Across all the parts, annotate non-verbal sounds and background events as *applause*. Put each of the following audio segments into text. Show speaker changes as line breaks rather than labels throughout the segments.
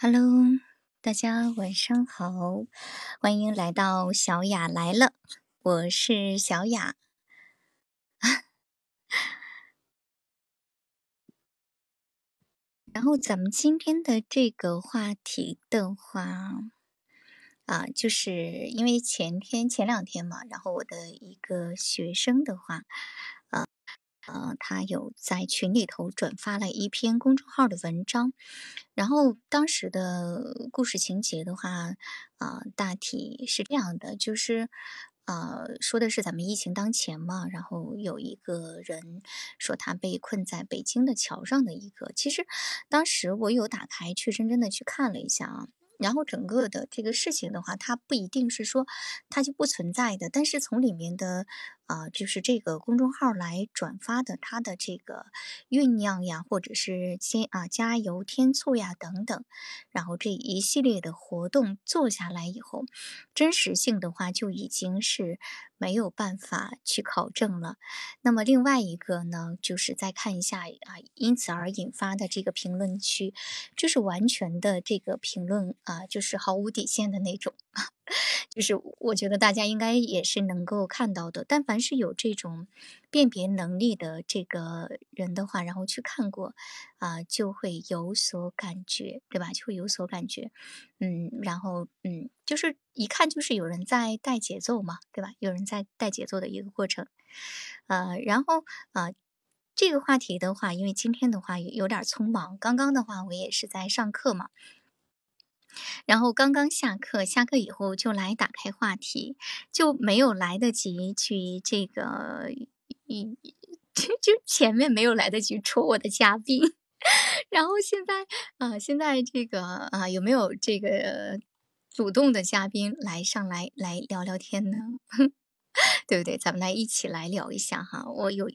Hello，大家晚上好，欢迎来到小雅来了，我是小雅。*laughs* 然后咱们今天的这个话题的话，啊，就是因为前天前两天嘛，然后我的一个学生的话，呃，他有在群里头转发了一篇公众号的文章，然后当时的故事情节的话，啊，大体是这样的，就是。呃，说的是咱们疫情当前嘛，然后有一个人说他被困在北京的桥上的一个，其实当时我有打开去认真的去看了一下啊。然后整个的这个事情的话，它不一定是说它就不存在的，但是从里面的啊，就是这个公众号来转发的它的这个酝酿呀，或者是先啊加油添醋呀等等，然后这一系列的活动做下来以后，真实性的话就已经是没有办法去考证了。那么另外一个呢，就是再看一下啊，因此而引发的这个评论区，就是完全的这个评论。啊，就是毫无底线的那种，就是我觉得大家应该也是能够看到的。但凡是有这种辨别能力的这个人的话，然后去看过，啊，就会有所感觉，对吧？就会有所感觉，嗯，然后嗯，就是一看就是有人在带节奏嘛，对吧？有人在带节奏的一个过程，呃，然后啊，这个话题的话，因为今天的话有点匆忙，刚刚的话我也是在上课嘛。然后刚刚下课，下课以后就来打开话题，就没有来得及去这个，一就就前面没有来得及戳我的嘉宾。*laughs* 然后现在啊，现在这个啊，有没有这个主动的嘉宾来上来来聊聊天呢？对不对？咱们来一起来聊一下哈。我有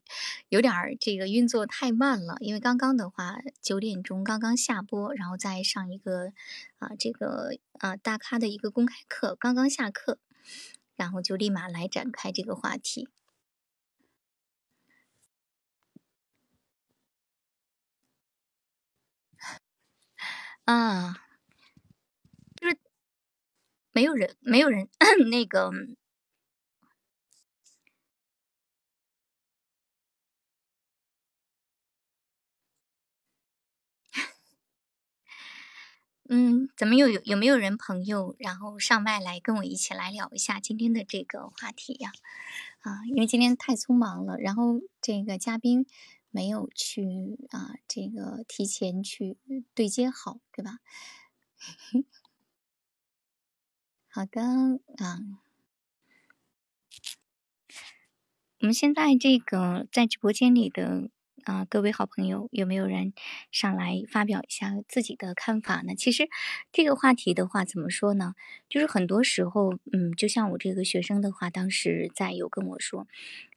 有点儿这个运作太慢了，因为刚刚的话九点钟刚刚下播，然后再上一个啊这个啊大咖的一个公开课，刚刚下课，然后就立马来展开这个话题。*laughs* 啊，就是没有人，没有人 *coughs* 那个。嗯，咱们又有有没有人朋友，然后上麦来跟我一起来聊一下今天的这个话题呀？啊，因为今天太匆忙了，然后这个嘉宾没有去啊，这个提前去对接好，对吧？*laughs* 好的啊，我们现在这个在直播间里的。啊，各位好朋友，有没有人上来发表一下自己的看法呢？其实这个话题的话，怎么说呢？就是很多时候，嗯，就像我这个学生的话，当时在有跟我说，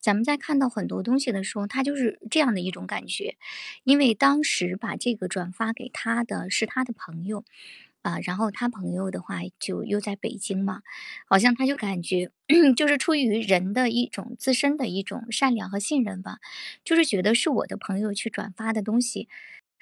咱们在看到很多东西的时候，他就是这样的一种感觉，因为当时把这个转发给他的是他的朋友。啊，然后他朋友的话就又在北京嘛，好像他就感觉 *clears throat* 就是出于人的一种自身的一种善良和信任吧，就是觉得是我的朋友去转发的东西，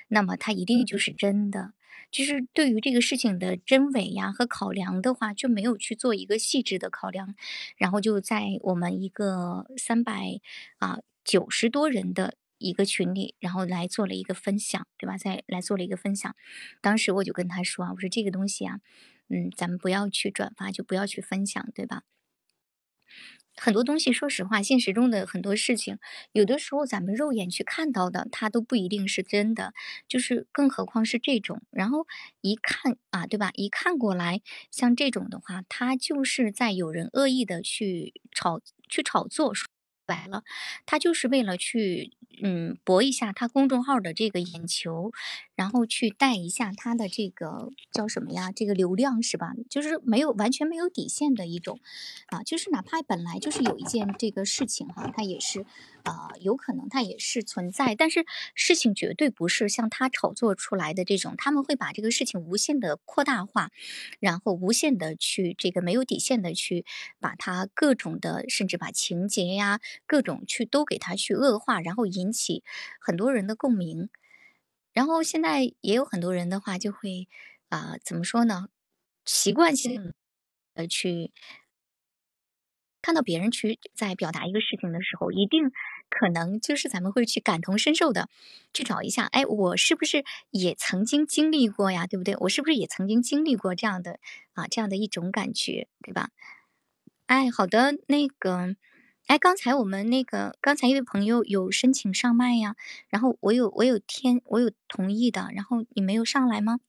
那么他一定就是真的，就是对于这个事情的真伪呀和考量的话，就没有去做一个细致的考量，然后就在我们一个三百啊九十多人的。一个群里，然后来做了一个分享，对吧？再来做了一个分享。当时我就跟他说啊，我说这个东西啊，嗯，咱们不要去转发，就不要去分享，对吧？很多东西，说实话，现实中的很多事情，有的时候咱们肉眼去看到的，它都不一定是真的，就是更何况是这种。然后一看啊，对吧？一看过来，像这种的话，它就是在有人恶意的去炒、去炒作。说白了，他就是为了去，嗯，博一下他公众号的这个眼球，然后去带一下他的这个叫什么呀？这个流量是吧？就是没有完全没有底线的一种，啊，就是哪怕本来就是有一件这个事情哈，他也是。啊，有可能它也是存在，但是事情绝对不是像他炒作出来的这种，他们会把这个事情无限的扩大化，然后无限的去这个没有底线的去把它各种的，甚至把情节呀各种去都给它去恶化，然后引起很多人的共鸣，然后现在也有很多人的话就会。啊、怎么说呢？习惯性的去看到别人去在表达一个事情的时候，一定可能就是咱们会去感同身受的去找一下，哎，我是不是也曾经经历过呀？对不对？我是不是也曾经经历过这样的啊这样的一种感觉，对吧？哎，好的，那个，哎，刚才我们那个刚才一位朋友有申请上麦呀，然后我有我有填我有同意的，然后你没有上来吗？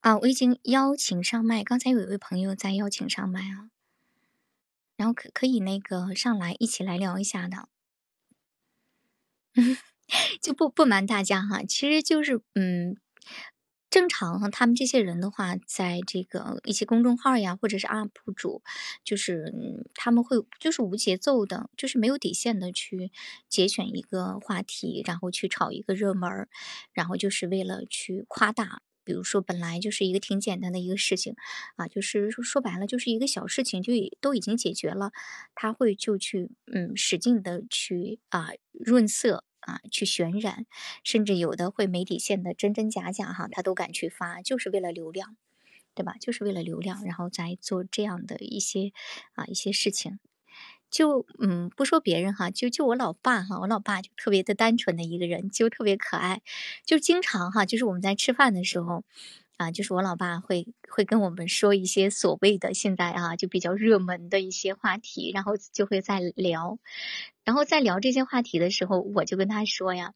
啊，我已经邀请上麦，刚才有一位朋友在邀请上麦啊，然后可可以那个上来一起来聊一下的，*laughs* 就不不瞒大家哈，其实就是嗯，正常，他们这些人的话，在这个一些公众号呀，或者是 UP 主，就是嗯他们会就是无节奏的，就是没有底线的去节选一个话题，然后去炒一个热门，然后就是为了去夸大。比如说，本来就是一个挺简单的一个事情，啊，就是说说白了就是一个小事情，就都已经解决了，他会就去嗯使劲的去啊润色啊去渲染，甚至有的会没底线的真真假假哈，他都敢去发，就是为了流量，对吧？就是为了流量，然后再做这样的一些啊一些事情。就嗯，不说别人哈，就就我老爸哈，我老爸就特别的单纯的一个人，就特别可爱，就经常哈，就是我们在吃饭的时候，啊，就是我老爸会会跟我们说一些所谓的现在啊就比较热门的一些话题，然后就会在聊，然后在聊这些话题的时候，我就跟他说呀，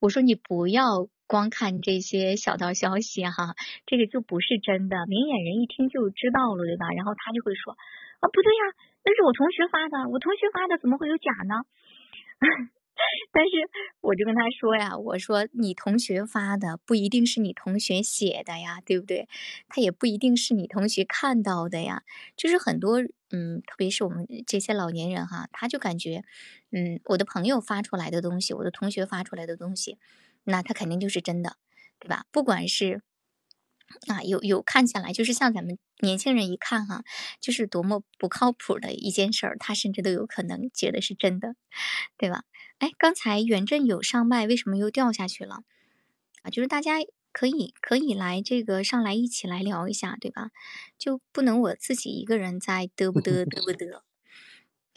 我说你不要光看这些小道消息哈，这个就不是真的，明眼人一听就知道了，对吧？然后他就会说，啊，不对呀。那是我同学发的，我同学发的怎么会有假呢？*laughs* 但是我就跟他说呀，我说你同学发的不一定是你同学写的呀，对不对？他也不一定是你同学看到的呀。就是很多嗯，特别是我们这些老年人哈，他就感觉嗯，我的朋友发出来的东西，我的同学发出来的东西，那他肯定就是真的，对吧？不管是。啊，有有看下来，就是像咱们年轻人一看哈，就是多么不靠谱的一件事儿，他甚至都有可能觉得是真的，对吧？哎，刚才袁振有上麦，为什么又掉下去了？啊，就是大家可以可以来这个上来一起来聊一下，对吧？就不能我自己一个人在嘚不嘚嘚不 *laughs* 嘚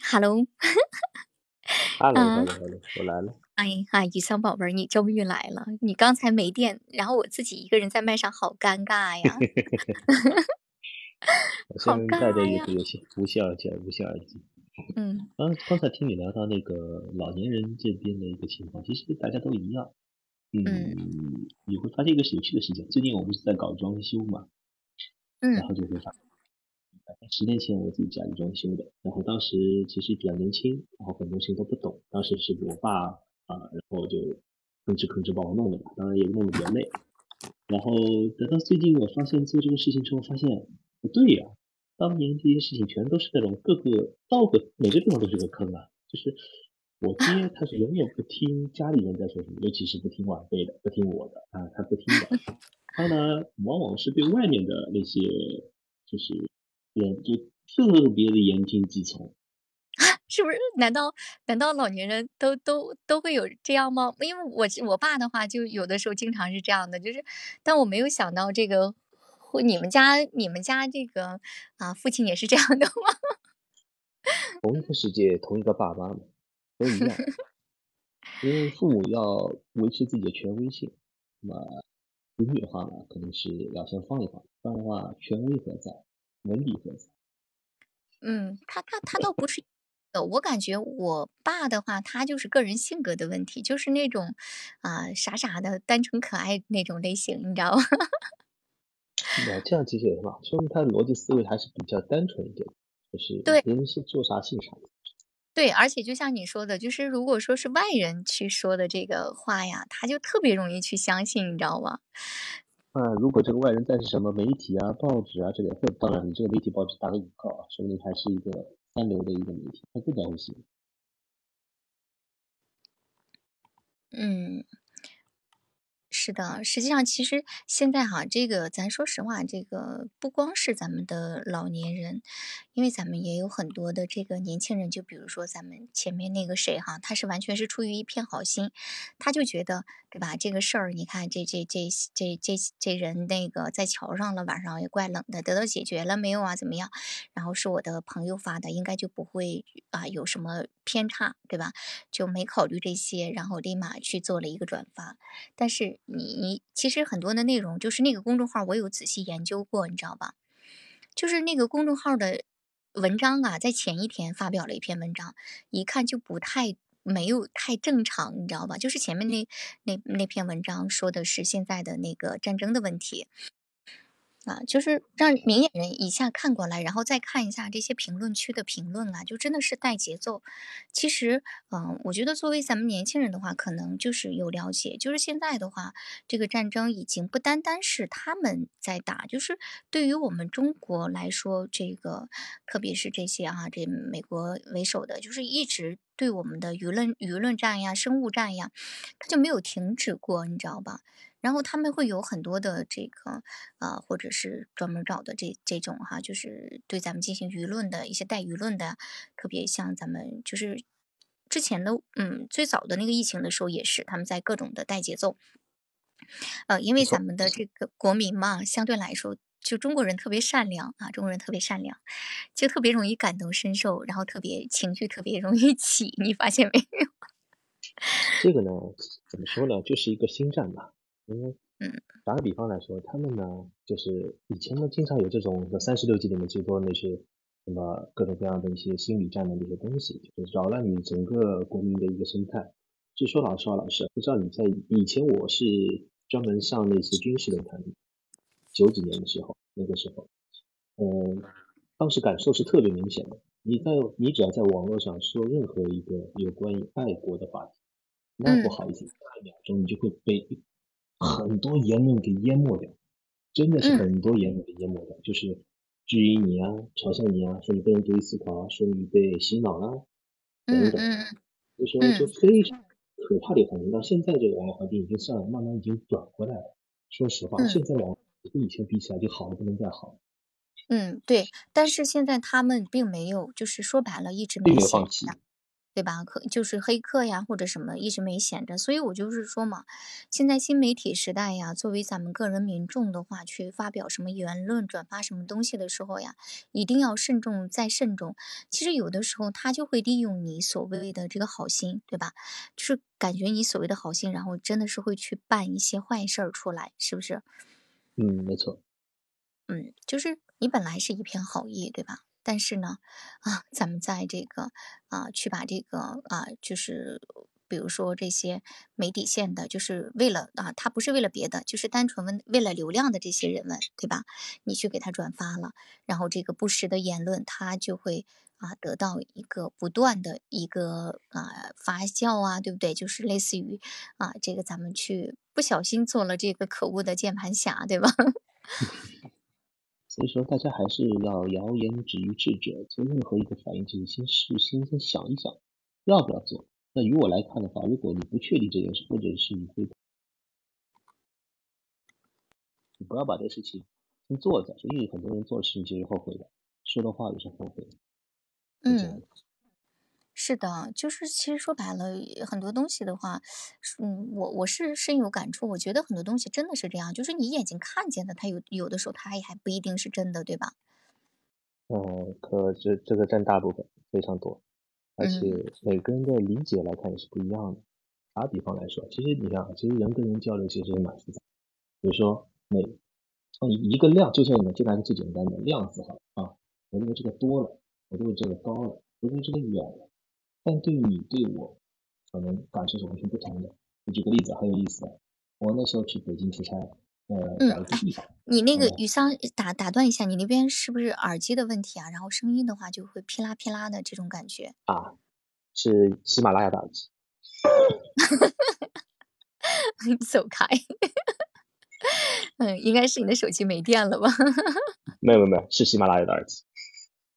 ？Hello。*laughs*
Hello，Hello，Hello，我来了。
哎呀，雨桑宝贝儿，你终于来了！你刚才没电，然后我自己一个人在麦上，好尴尬呀！*laughs*
我现在戴着一个有线无线耳机，无线耳机。
嗯。
刚刚才听你聊到那个老年人这边的一个情况，其实大家都一样。嗯。你会发现一个有趣的事情，最近我不是在搞装修嘛。
嗯。
然后就会发。十年前我自己家里装修的，然后当时其实比较年轻，然后很多事情都不懂。当时是我爸啊，然后就吭哧吭哧帮我弄的嘛，当然也弄得比较累。然后等到最近我发现做这个事情之后，发现不对呀，当年这些事情全都是那种各个道个每个地方都是个坑啊。就是我爹 *laughs* 他是永远不听家里人在说什么，尤其是不听晚辈的，不听我的啊，他不听的。*laughs* 他呢，往往是对外面的那些就是。人就特别的言听计从，*laughs*
是不是？难道难道老年人都都都会有这样吗？因为我我爸的话，就有的时候经常是这样的，就是，但我没有想到这个，你们家你们家这个啊，父亲也是这样的吗？*laughs*
同一个世界，同一个爸妈嘛，都一样。因为父母要维持自己的权威性，那么子女的话呢，肯定是要先放一放，不然的话，权威何在？文笔何在？
嗯，他他他倒不是，呃，我感觉我爸的话，他就是个人性格的问题，就是那种啊傻傻的、单纯可爱那种类型，你知道吗？
那这样其实也很好，说明他的逻辑思维还是比较单纯一点，就是
对，
人是做啥信啥。
对，而且就像你说的，就是如果说是外人去说的这个话呀，他就特别容易去相信，你知道吗？
那如果这个外人再是什么媒体啊、报纸啊这类，或当然你这个媒体报纸打个引号啊，说明还是一个三流的一个媒体，他更加会信。
嗯，是的，实际上其实现在哈，这个咱说实话，这个不光是咱们的老年人，因为咱们也有很多的这个年轻人，就比如说咱们前面那个谁哈，他是完全是出于一片好心，他就觉得对吧？这个事儿，你看这这这这这这人那个在桥上了，晚上也怪冷的，得到解决了没有啊？怎么样？然后是我的朋友发的，应该就不会啊有什么偏差，对吧？就没考虑这些，然后立马去做了一个转发。但是你你其实很多的内容，就是那个公众号我有仔细研究过，你知道吧？就是那个公众号的文章啊，在前一天发表了一篇文章，一看就不太没有太正常，你知道吧？就是前面那那那篇文章说的是现在的那个战争的问题。啊，就是让明眼人一下看过来，然后再看一下这些评论区的评论啊，就真的是带节奏。其实，嗯，我觉得作为咱们年轻人的话，可能就是有了解，就是现在的话，这个战争已经不单单是他们在打，就是对于我们中国来说，这个特别是这些啊，这美国为首的，就是一直对我们的舆论舆论战呀、生物战呀，它就没有停止过，你知道吧？然后他们会有很多的这个，呃，或者是专门找的这这种哈，就是对咱们进行舆论的一些带舆论的，特别像咱们就是之前的，嗯，最早的那个疫情的时候也是，他们在各种的带节奏，呃，因为咱们的这个国民嘛，相对来说，就中国人特别善良啊，中国人特别善良，就特别容易感同身受，然后特别情绪特别容易起，你发现没有？*laughs*
这个呢，怎么说呢，就是一个心战吧。因为，
嗯，
打个比方来说，他们呢，就是以前呢，经常有这种三十六计里面最多那些什么各种各样的一些心理战的那些东西，就是扰乱你整个国民的一个生态。就说老实话，老师，不知道你在以前，我是专门上那些军事论坛，九几年的时候，那个时候，嗯，当时感受是特别明显的。你在你只要在网络上说任何一个有关于爱国的话题，那不好意思，下一秒钟你就会被。*laughs* 很多言论给淹没掉，真的是很多言论给淹没掉，就是质疑你啊，嘲笑你啊，说你不能独立思考啊，说你被洗脑了等等，就说就非常可怕的环境。到现在这个网络环境已经算慢慢已经转回来了。说实话，现在网跟以前比起来就好的不能再好。
嗯，对，但是现在他们并没有，就是说白了，一直没
有放弃。
对吧？可就是黑客呀，或者什么一直没闲着，所以我就是说嘛，现在新媒体时代呀，作为咱们个人民众的话，去发表什么言论、转发什么东西的时候呀，一定要慎重再慎重。其实有的时候他就会利用你所谓的这个好心，对吧？就是感觉你所谓的好心，然后真的是会去办一些坏事儿出来，是不是？
嗯，没错。
嗯，就是你本来是一片好意，对吧？但是呢，啊，咱们在这个啊，去把这个啊，就是比如说这些没底线的，就是为了啊，他不是为了别的，就是单纯为为了流量的这些人们，对吧？你去给他转发了，然后这个不实的言论，他就会啊得到一个不断的一个啊发酵啊，对不对？就是类似于啊，这个咱们去不小心做了这个可恶的键盘侠，对吧？*laughs* *laughs*
所以说，大家还是要谣言止于智者，做任何一个反应，就是先事，先先想一想，要不要做。那于我来看的话，如果你不确定这件事，或者是你会，你不要把这个事情先做再说，因为很多人做事情其实后悔的，说的话也是后悔的。
嗯。是的，就是其实说白了，很多东西的话，嗯，我我是深有感触。我觉得很多东西真的是这样，就是你眼睛看见的，它有有的时候它也还不一定是真的，对吧？
嗯，可这这个占大部分，非常多，而且每个人的理解来看也是不一样的。打比方来说，其实你看，其实人跟人交流其实也蛮复杂。比如说每一一个量，就像你们就拿个最简单的量字哈啊，我认为这个多了，我认为这个高了，我认为这个远了。但对你对我，可能感受是完全不同的。我举个例子很有意思，我那时候去北京出差，呃，找一个地方。
你那个雨桑打打断一下，你那边是不是耳机的问题啊？然后声音的话就会噼啦噼啦的这种感觉。
啊，是喜马拉雅的耳机。*laughs*
你走开。*laughs* 嗯，应该是你的手机没电了吧？*laughs*
没有没有没有，是喜马拉雅的耳机。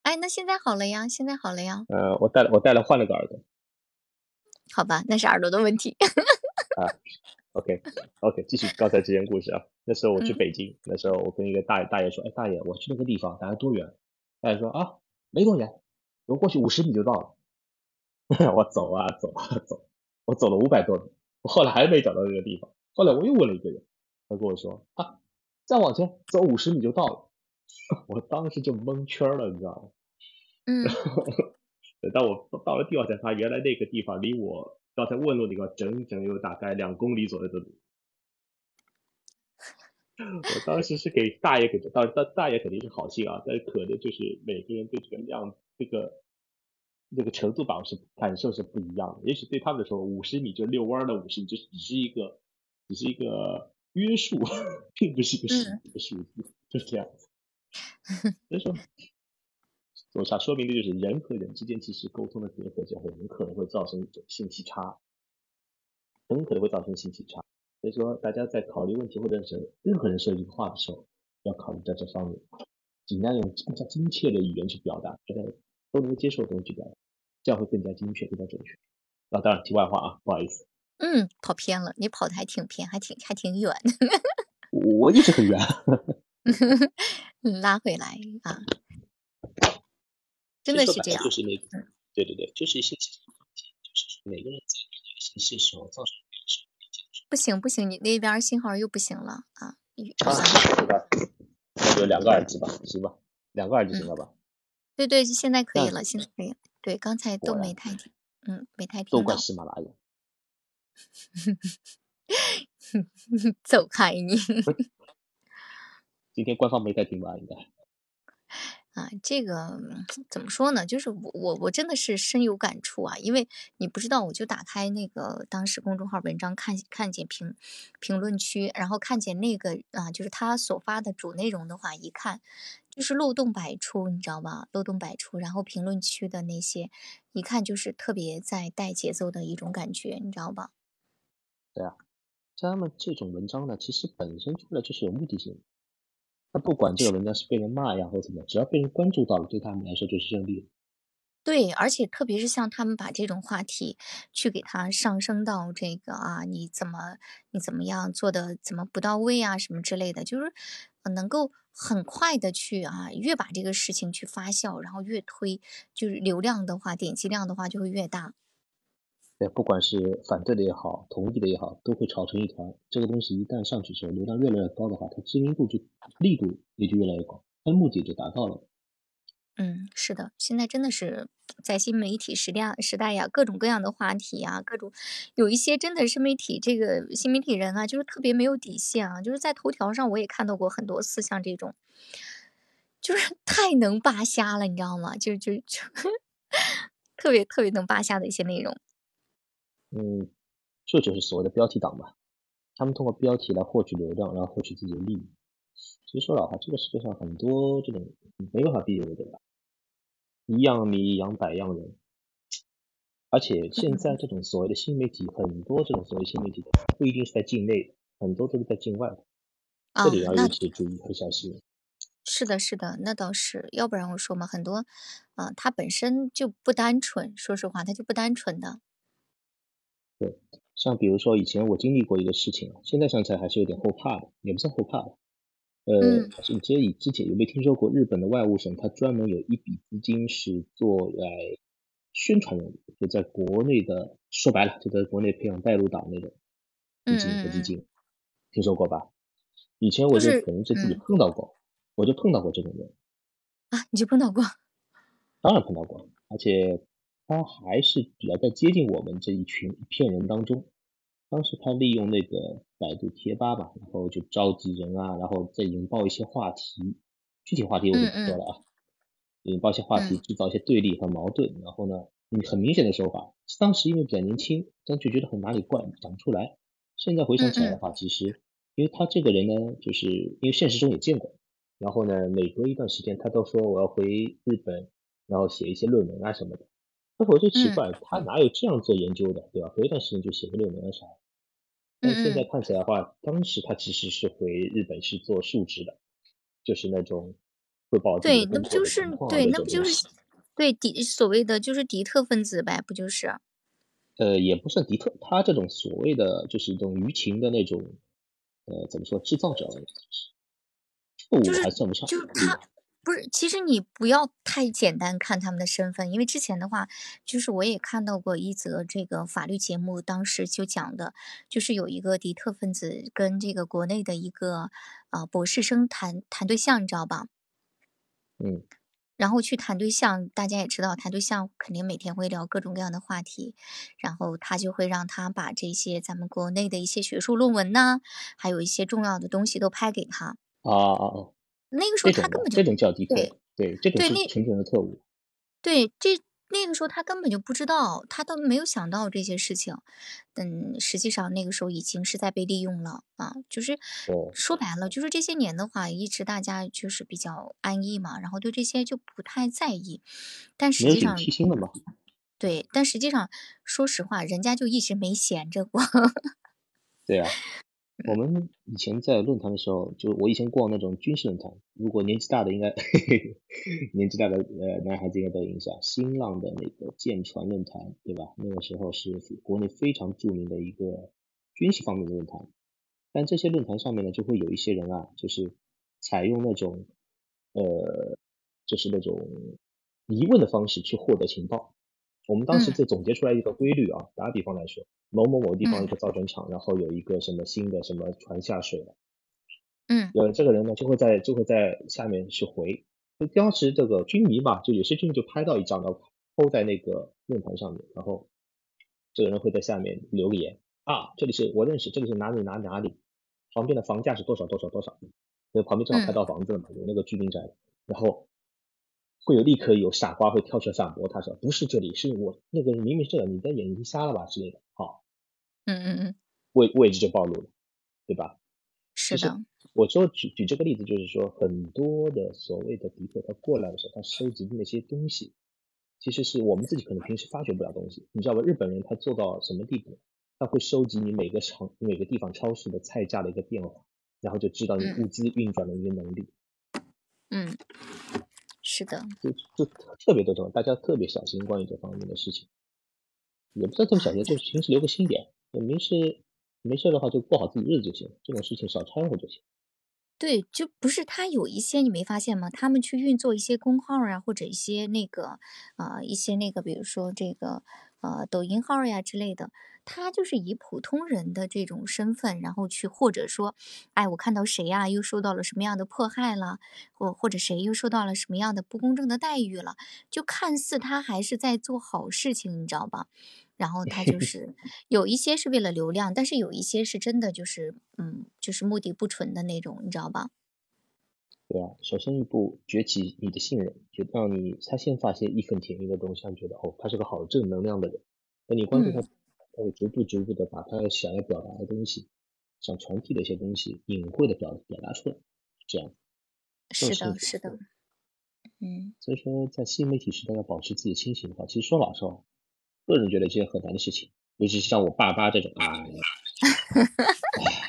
哎，那现在好了呀，现在好了呀。
呃，我带了，我带了换了个耳朵。
好吧，那是耳朵的问题。*laughs*
啊，OK OK，继续刚才之前故事啊。那时候我去北京，那时候我跟一个大大爷说：“哎，大爷，我去那个地方，大概多远？”大爷说：“啊，没多远，我过去五十米就到了。*laughs* ”我走啊走啊走，我走了五百多米，我后来还没找到那个地方。后来我又问了一个人，他跟我说：“啊，再往前走五十米就到了。*laughs* ”我当时就蒙圈了，你知道吗？
嗯。
等到我到了地方才发现，原来那个地方离我刚才问路那个整整有大概两公里左右的路。*laughs* 我当时是给大爷给的，当大大爷肯定是好心啊，但是可能就是每个人对这个量这个这个程度吧是感受是不一样的。也许对他们来说，五十米就遛弯的五十米，就只是一个只是一个约束，*laughs* 并不是一个实际的数字，就是这样子。所以说。说明的就是人和人之间其实沟通的隔阂就很可能会造成一种信息差，很可能会造成信息差。所以说，大家在考虑问题或者是任何人说一句话的时候，要考虑在这方面，尽量用更加精确的语言去表达，大家都能够接受的东西表达，这样会更加精确、更加准确。啊，当然，题外话啊，不好意思。
嗯，跑偏了，你跑的还挺偏，还挺还挺远。*laughs*
我一直很远。*laughs*
拉回来啊。真的是这样，
就是那个，对对对，就是信息就是每个人在理解信息的时候造成
不行不行，你那边信号又不行了啊！
对吧？有两个耳机吧，行吧？两个耳机行了吧？
对对，现在可以了，现在可以。对，刚才都没太听，嗯，没太听
都怪喜马拉雅。*laughs*
走开你！
今天官方没太听吧？应该。
啊，这个怎么说呢？就是我我我真的是深有感触啊，因为你不知道，我就打开那个当时公众号文章看看见评评论区，然后看见那个啊，就是他所发的主内容的话，一看就是漏洞百出，你知道吧？漏洞百出，然后评论区的那些一看就是特别在带节奏的一种感觉，你知道吧？
对啊，像他们这种文章呢，其实本身出来就是有目的性。他不管这个文章是被人骂呀，或者怎么，只要被人关注到了，对他们来说就是胜利。
对，而且特别是像他们把这种话题去给他上升到这个啊，你怎么你怎么样做的怎么不到位啊，什么之类的，就是能够很快的去啊，越把这个事情去发酵，然后越推，就是流量的话，点击量的话就会越大。
对，不管是反对的也好，同意的也好，都会吵成一团。这个东西一旦上去之后，流量越来越高的话，它知名度就力度也就越来越高，它目的就达到了。
嗯，是的，现在真的是在新媒体时代时代呀，各种各样的话题啊，各种有一些真的是媒体这个新媒体人啊，就是特别没有底线啊，就是在头条上我也看到过很多次像这种，就是 *laughs* 太能扒瞎了，你知道吗？就就就 *laughs* 特别特别能扒瞎的一些内容。
嗯，这就是所谓的标题党吧。他们通过标题来获取流量，然后获取自己的利益。其实说老实话，这个世界上很多这种没办法避免的，吧？一样米养百样人。而且现在这种所谓的新媒体，很多这种所谓新媒体不一定是在境内，很多都是在境外的。这里要尤其注意和小心。
是的，是的，那倒是。要不然我说嘛，很多，啊，它本身就不单纯。说实话，它就不单纯的。
对，像比如说以前我经历过一个事情啊，现在想起来还是有点后怕的，也不算后怕吧。呃，是你之之前有没有听说过日本的外务省，它专门有一笔资金是做来宣传用的，就在国内的，说白了就在国内培养带路党那种基金和基金，听说过吧？以前我就可能是自己碰到过，我就碰到过这种人。
啊，你就碰到过？
当然碰到过，而且。他还是比较在接近我们这一群一片人当中。当时他利用那个百度贴吧吧，然后就召集人啊，然后再引爆一些话题，具体话题我就不说了啊。引爆一些话题，制造一些对立和矛盾。然后呢，你很明显的手法，当时因为比较年轻，但就觉得很哪里怪，讲不出来。现在回想起来的话，其实因为他这个人呢，就是因为现实中也见过。然后呢，每隔一段时间他都说我要回日本，然后写一些论文啊什么的。那我就奇怪，他哪有这样做研究的，对吧？隔一段时间就写个论文啥。但现在看起来的话，当时他其实是回日本是做述职的，就是那种汇报
对，那不就是对，那不就是对敌所谓的就是敌特分子呗，不就是？
呃，也不算敌特，他这种所谓的就是一种舆情的那种，呃，怎么说，制造者，错误还算不上，
就是他不是，其实你不要太简单看他们的身份，因为之前的话，就是我也看到过一则这个法律节目，当时就讲的，就是有一个敌特分子跟这个国内的一个啊博士生谈谈对象，你知道吧？
嗯。
然后去谈对象，大家也知道，谈对象肯定每天会聊各种各样的话题，然后他就会让他把这些咱们国内的一些学术论文呐，还有一些重要的东西都拍给他。
啊啊啊！
那个时候他根本就
这种叫敌对，
对
这种是纯纯的特务。
对，这那个时候他根本就不知道，他都没有想到这些事情。嗯，实际上那个时候已经是在被利用了啊，就是说白了，就是这些年的话，一直大家就是比较安逸嘛，然后对这些就不太在意。但实际上，对，但实际上，说实话，人家就一直没闲着过。*laughs*
对啊。我们以前在论坛的时候，就我以前逛那种军事论坛，如果年纪大的应该，*laughs* 年纪大的呃男孩子应该都有印象，新浪的那个舰船论坛，对吧？那个时候是国内非常著名的一个军事方面的论坛。但这些论坛上面呢，就会有一些人啊，就是采用那种呃，就是那种疑问的方式去获得情报。我们当时就总结出来一个规律啊，打个比方来说。某某某地方一个造船厂，然后有一个什么新的什么船下水了，
嗯，
呃，这个人呢就会在就会在下面去回，当时这个军迷嘛，就有些军迷就拍到一张，然后抛在那个论坛上面，然后这个人会在下面留个言啊，这里是我认识，这里是哪里哪里哪里，旁边的房价是多少多少多少，因为旁边正好拍到房子了嘛，有那个居民宅，然后会有立刻有傻瓜会跳出来反驳，他说不是这里，是我那个人明明是这个，你的眼睛瞎了吧之类的。
好嗯嗯嗯，
位位置就暴露了，对吧？
是的。
我说举举这个例子，就是说很多的所谓的敌客，他过来的时候，他收集的那些东西，其实是我们自己可能平时发掘不了东西。你知道吧？日本人他做到什么地步？他会收集你每个城每个地方超市的菜价的一个变化，然后就知道你物资运转的一个能力。
嗯，是的。
就就特别多这种，大家特别小心关于这方面的事情，也不知道这么小心，就是平时留个心点。没事，没事的话就过好自己日子就行，这种事情少掺和就行。
对，就不是他有一些你没发现吗？他们去运作一些公号啊，或者一些那个啊，一些那个，比如说这个呃抖音号呀之类的，他就是以普通人的这种身份，然后去或者说，哎，我看到谁呀又受到了什么样的迫害了，或或者谁又受到了什么样的不公正的待遇了，就看似他还是在做好事情，你知道吧？然后他就 *laughs* 是有一些是为了流量，但是有一些是真的就是，嗯，就是目的不纯的那种，你知道吧？
对啊，首先一步崛起你的信任，就让你他先发现义愤填膺的东西，觉得哦，他是个好正能量的人，那你关注他，他会逐步逐步的把他想要表达的东西，想传递的一些东西，隐晦的表表达出来，这样。
是的，是的。嗯。
所以说，在新媒体时代要保持自己清醒的话，其实说老实话。个人觉得这件很难的事情，尤其是像我爸妈这种啊，*laughs*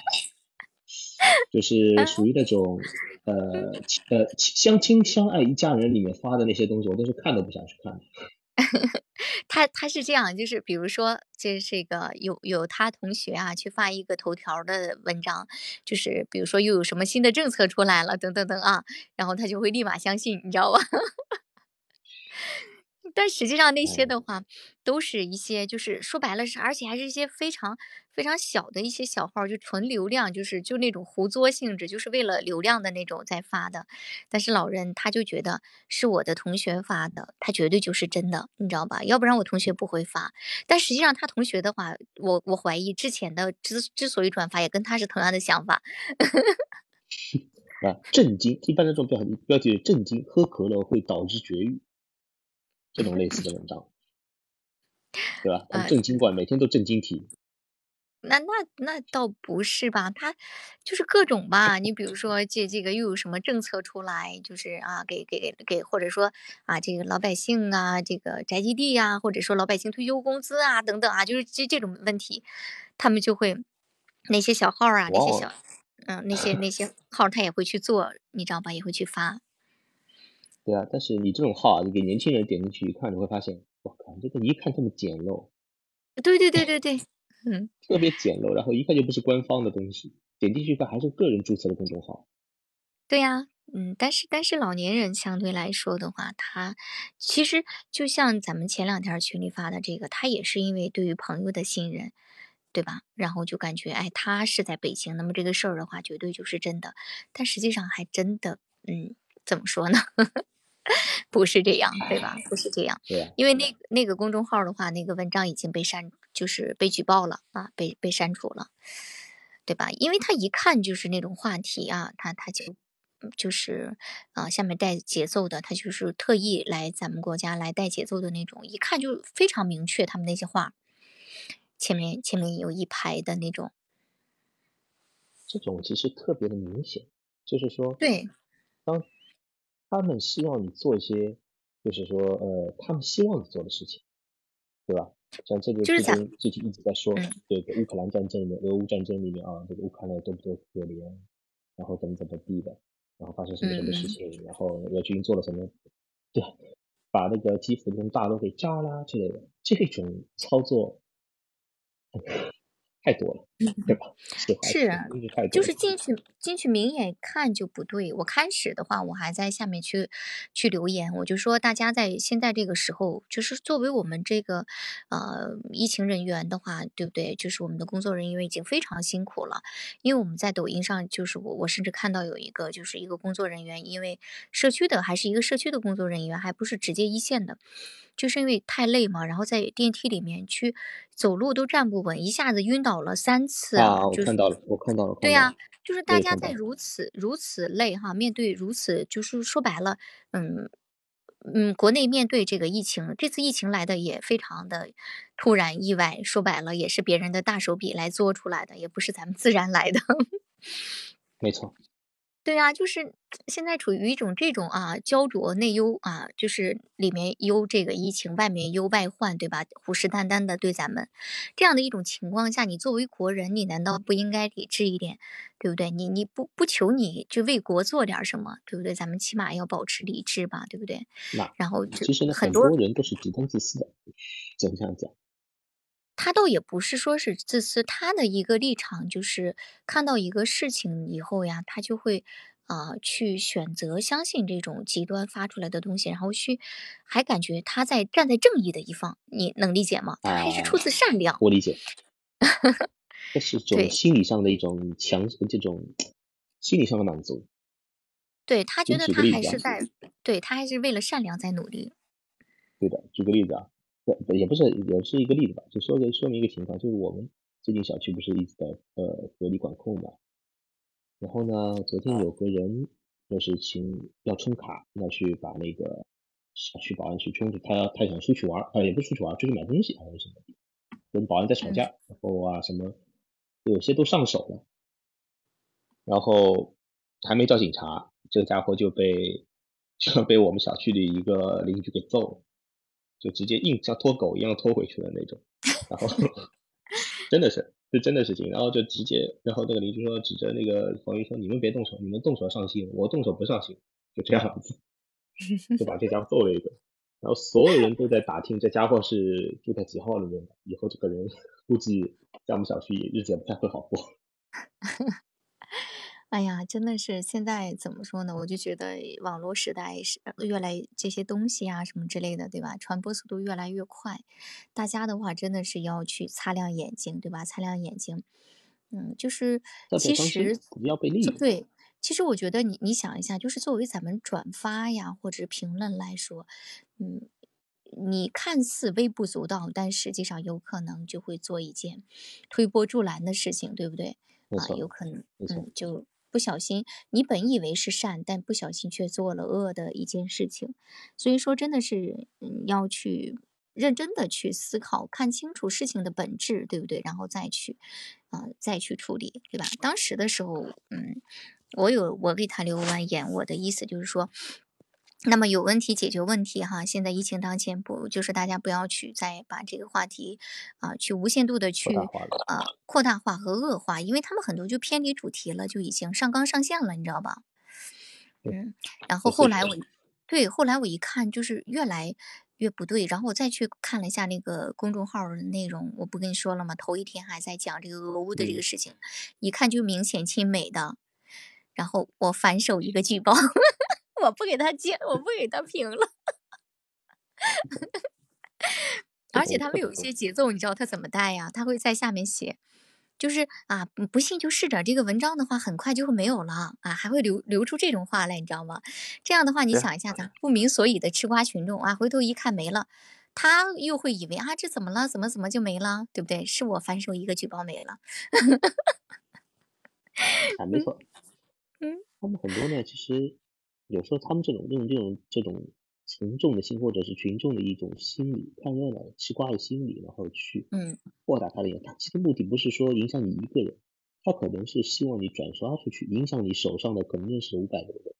就是属于那种呃呃相亲相爱一家人里面发的那些东西，我都是看都不想去看。*laughs*
他他是这样，就是比如说这是个有有他同学啊去发一个头条的文章，就是比如说又有什么新的政策出来了等等等啊，然后他就会立马相信，你知道吧？*laughs* 但实际上那些的话，都是一些就是说白了是，而且还是一些非常非常小的一些小号，就纯流量，就是就那种胡作性质，就是为了流量的那种在发的。但是老人他就觉得是我的同学发的，他绝对就是真的，你知道吧？要不然我同学不会发。但实际上他同学的话，我我怀疑之前的之之所以转发，也跟他是同样的想法。*laughs*
啊，震惊！一般的这种标题标题是震惊，喝可乐会导致绝育。这种类似的文章，对吧？他正经怪，每天都正经题。
那那那倒不是吧？他就是各种吧。你比如说，这这个又有什么政策出来？就是啊，给给给，或者说啊，这个老百姓啊，这个宅基地啊，或者说老百姓退休工资啊，等等啊，就是这这种问题，他们就会那些小号啊，那些小嗯，那些那些号，他也会去做，你知道吧？也会去发。
对啊，但是你这种号啊，你给年轻人点进去一看，你会发现，我靠，这个一看这么简陋，
对对对对对，嗯。
特别简陋，然后一看就不是官方的东西，点进去一看还是个人注册的公众号。
对呀，嗯，但是但是老年人相对来说的话，他其实就像咱们前两天群里发的这个，他也是因为对于朋友的信任，对吧？然后就感觉，哎，他是在北京，那么这个事儿的话，绝对就是真的。但实际上还真的，嗯，怎么说呢？*laughs* 不是这样，对吧？不是这样，
对。
因为那那个公众号的话，那个文章已经被删，就是被举报了啊，被被删除了，对吧？因为他一看就是那种话题啊，他他就。就是啊，下面带节奏的，他就是特意来咱们国家来带节奏的那种，一看就非常明确。他们那些话，前面前面有一排的那种，
这种其实特别的明显，就是说，
对，
当他们希望你做一些，就是说，呃，他们希望你做的事情，对吧？像这个最近最近一直在说这个乌克兰战争里面，俄乌战争里面啊，这个乌克兰多不多可怜，然后怎么怎么地的。然后发生什么什么事情，然后俄军做了什么，对，把那个基辅那种大楼给炸啦之类的，这种操作。太多了，对吧？
是啊，就是进去进去明眼看就不对。我开始的话，我还在下面去去留言，我就说大家在现在这个时候，就是作为我们这个呃疫情人员的话，对不对？就是我们的工作人员已经非常辛苦了，因为我们在抖音上，就是我我甚至看到有一个就是一个工作人员，因为社区的还是一个社区的工作人员，还不是直接一线的。就是因为太累嘛，然后在电梯里面去走路都站不稳，一下子晕倒了三次
啊！我看到了，我看到了。
对呀，就是大家在如此如此累哈，面对如此就是说白了，嗯嗯，国内面对这个疫情，这次疫情来的也非常的突然意外，说白了也是别人的大手笔来做出来的，也不是咱们自然来的。*laughs*
没错。
对啊，就是现在处于一种这种啊焦灼内忧啊，就是里面忧这个疫情，外面忧外患，对吧？虎视眈眈的对咱们这样的一种情况下，你作为国人，你难道不应该理智一点，对不对？你你不不求你就为国做点什么，对不对？咱们起码要保持理智吧，对不对？
那
然后
其实呢，
很多
人都是极端自私的，怎么这样讲？
他倒也不是说是自私，他的一个立场就是看到一个事情以后呀，他就会啊去选择相信这种极端发出来的东西，然后去还感觉他在站在正义的一方，你能理解吗？他还是出自善良。
我理解，*laughs* 这是种心理上的一种强这种心理上的满足。
对他觉得他还是在对他还是为了善良在努力。
对的，举个例子啊。也不是，也是一个例子吧，就说个说明一个情况，就是我们最近小区不是一直在呃隔离管控嘛，然后呢，昨天有个人就是请要充卡，要去把那个小区保安去充，他他想出去玩，呃也不出去玩，出去买东西还是什么，跟保安在吵架，然后啊什么，有些都上手了，然后还没叫警察，这个家伙就被 *laughs* 就被我们小区的一个邻居给揍了。就直接硬像拖狗一样拖回去的那种，然后真的是，这真的是行，然后就直接，然后那个邻居说指着那个房云说：“你们别动手，你们动手上心，我动手不上心。”就这样子，*laughs* 就把这家伙揍了一顿。然后所有人都在打听这家伙是住在几号里面的，以后这个人 *laughs* 估计在我们小区日子也不太会好过。
哎呀，真的是现在怎么说呢？我就觉得网络时代是越来这些东西啊什么之类的，对吧？传播速度越来越快，大家的话真的是要去擦亮眼睛，对吧？擦亮眼睛，嗯，就是其实
要被利用。
对，其实我觉得你你想一下，就是作为咱们转发呀或者评论来说，嗯，你看似微不足道，但实际上有可能就会做一件推波助澜的事情，对不对？啊，有可能，嗯，就。不小心，你本以为是善，但不小心却做了恶的一件事情。所以说，真的是嗯，要去认真的去思考，看清楚事情的本质，对不对？然后再去啊，再去处理，对吧？当时的时候，嗯，我有我给他留完言，我的意思就是说。那么有问题解决问题哈，现在疫情当前，不就是大家不要去再把这个话题啊，去无限度的去呃扩大化和恶化，因为他们很多就偏离主题了，就已经上纲上线了，你知道吧？嗯，然后后来我对后来我一看，就是越来越不对。然后我再去看了一下那个公众号的内容，我不跟你说了吗？头一天还在讲这个俄乌的这个事情，一看就明显亲美的。然后我反手一个举报，我不给他接，我不给他评了。而且他们有一些节奏，你知道他怎么带呀？他会在下面写，就是啊，不信就试着这个文章的话，很快就会没有了啊，还会流流出这种话来，你知道吗？这样的话，你想一下，咱不明所以的吃瓜群众啊，回头一看没了，他又会以为啊，这怎么了？怎么怎么就没了？对不对？是我反手一个举报没了。
啊，没错。*laughs*
嗯，
他们很多呢，其实有时候他们这种用这种这种。从众的心，或者是群众的一种心理，看热闹、吃瓜的心理，然后去
嗯
扩大他的影响。他其实目的不是说影响你一个人，他可能是希望你转刷出去，影响你手上的可能认识五百个人。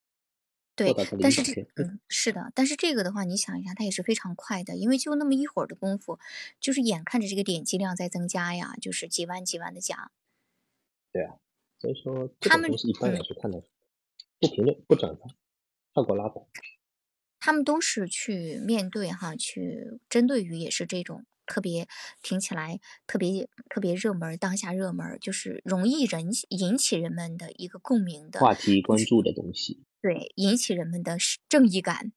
对，但是
这
嗯是的，但是这个的话，你想一下，它也是非常快的，因为就那么一会儿的功夫，就是眼看着这个点击量在增加呀，就是几万几万的加。
对啊，所以说他们一般来说看的不评论、不转发，跳过拉倒。
他们都是去面对哈，去针对于也是这种特别听起来特别特别热门，当下热门就是容易人引起人们的一个共鸣的
话题、关注的东西。
对，引起人们的正义感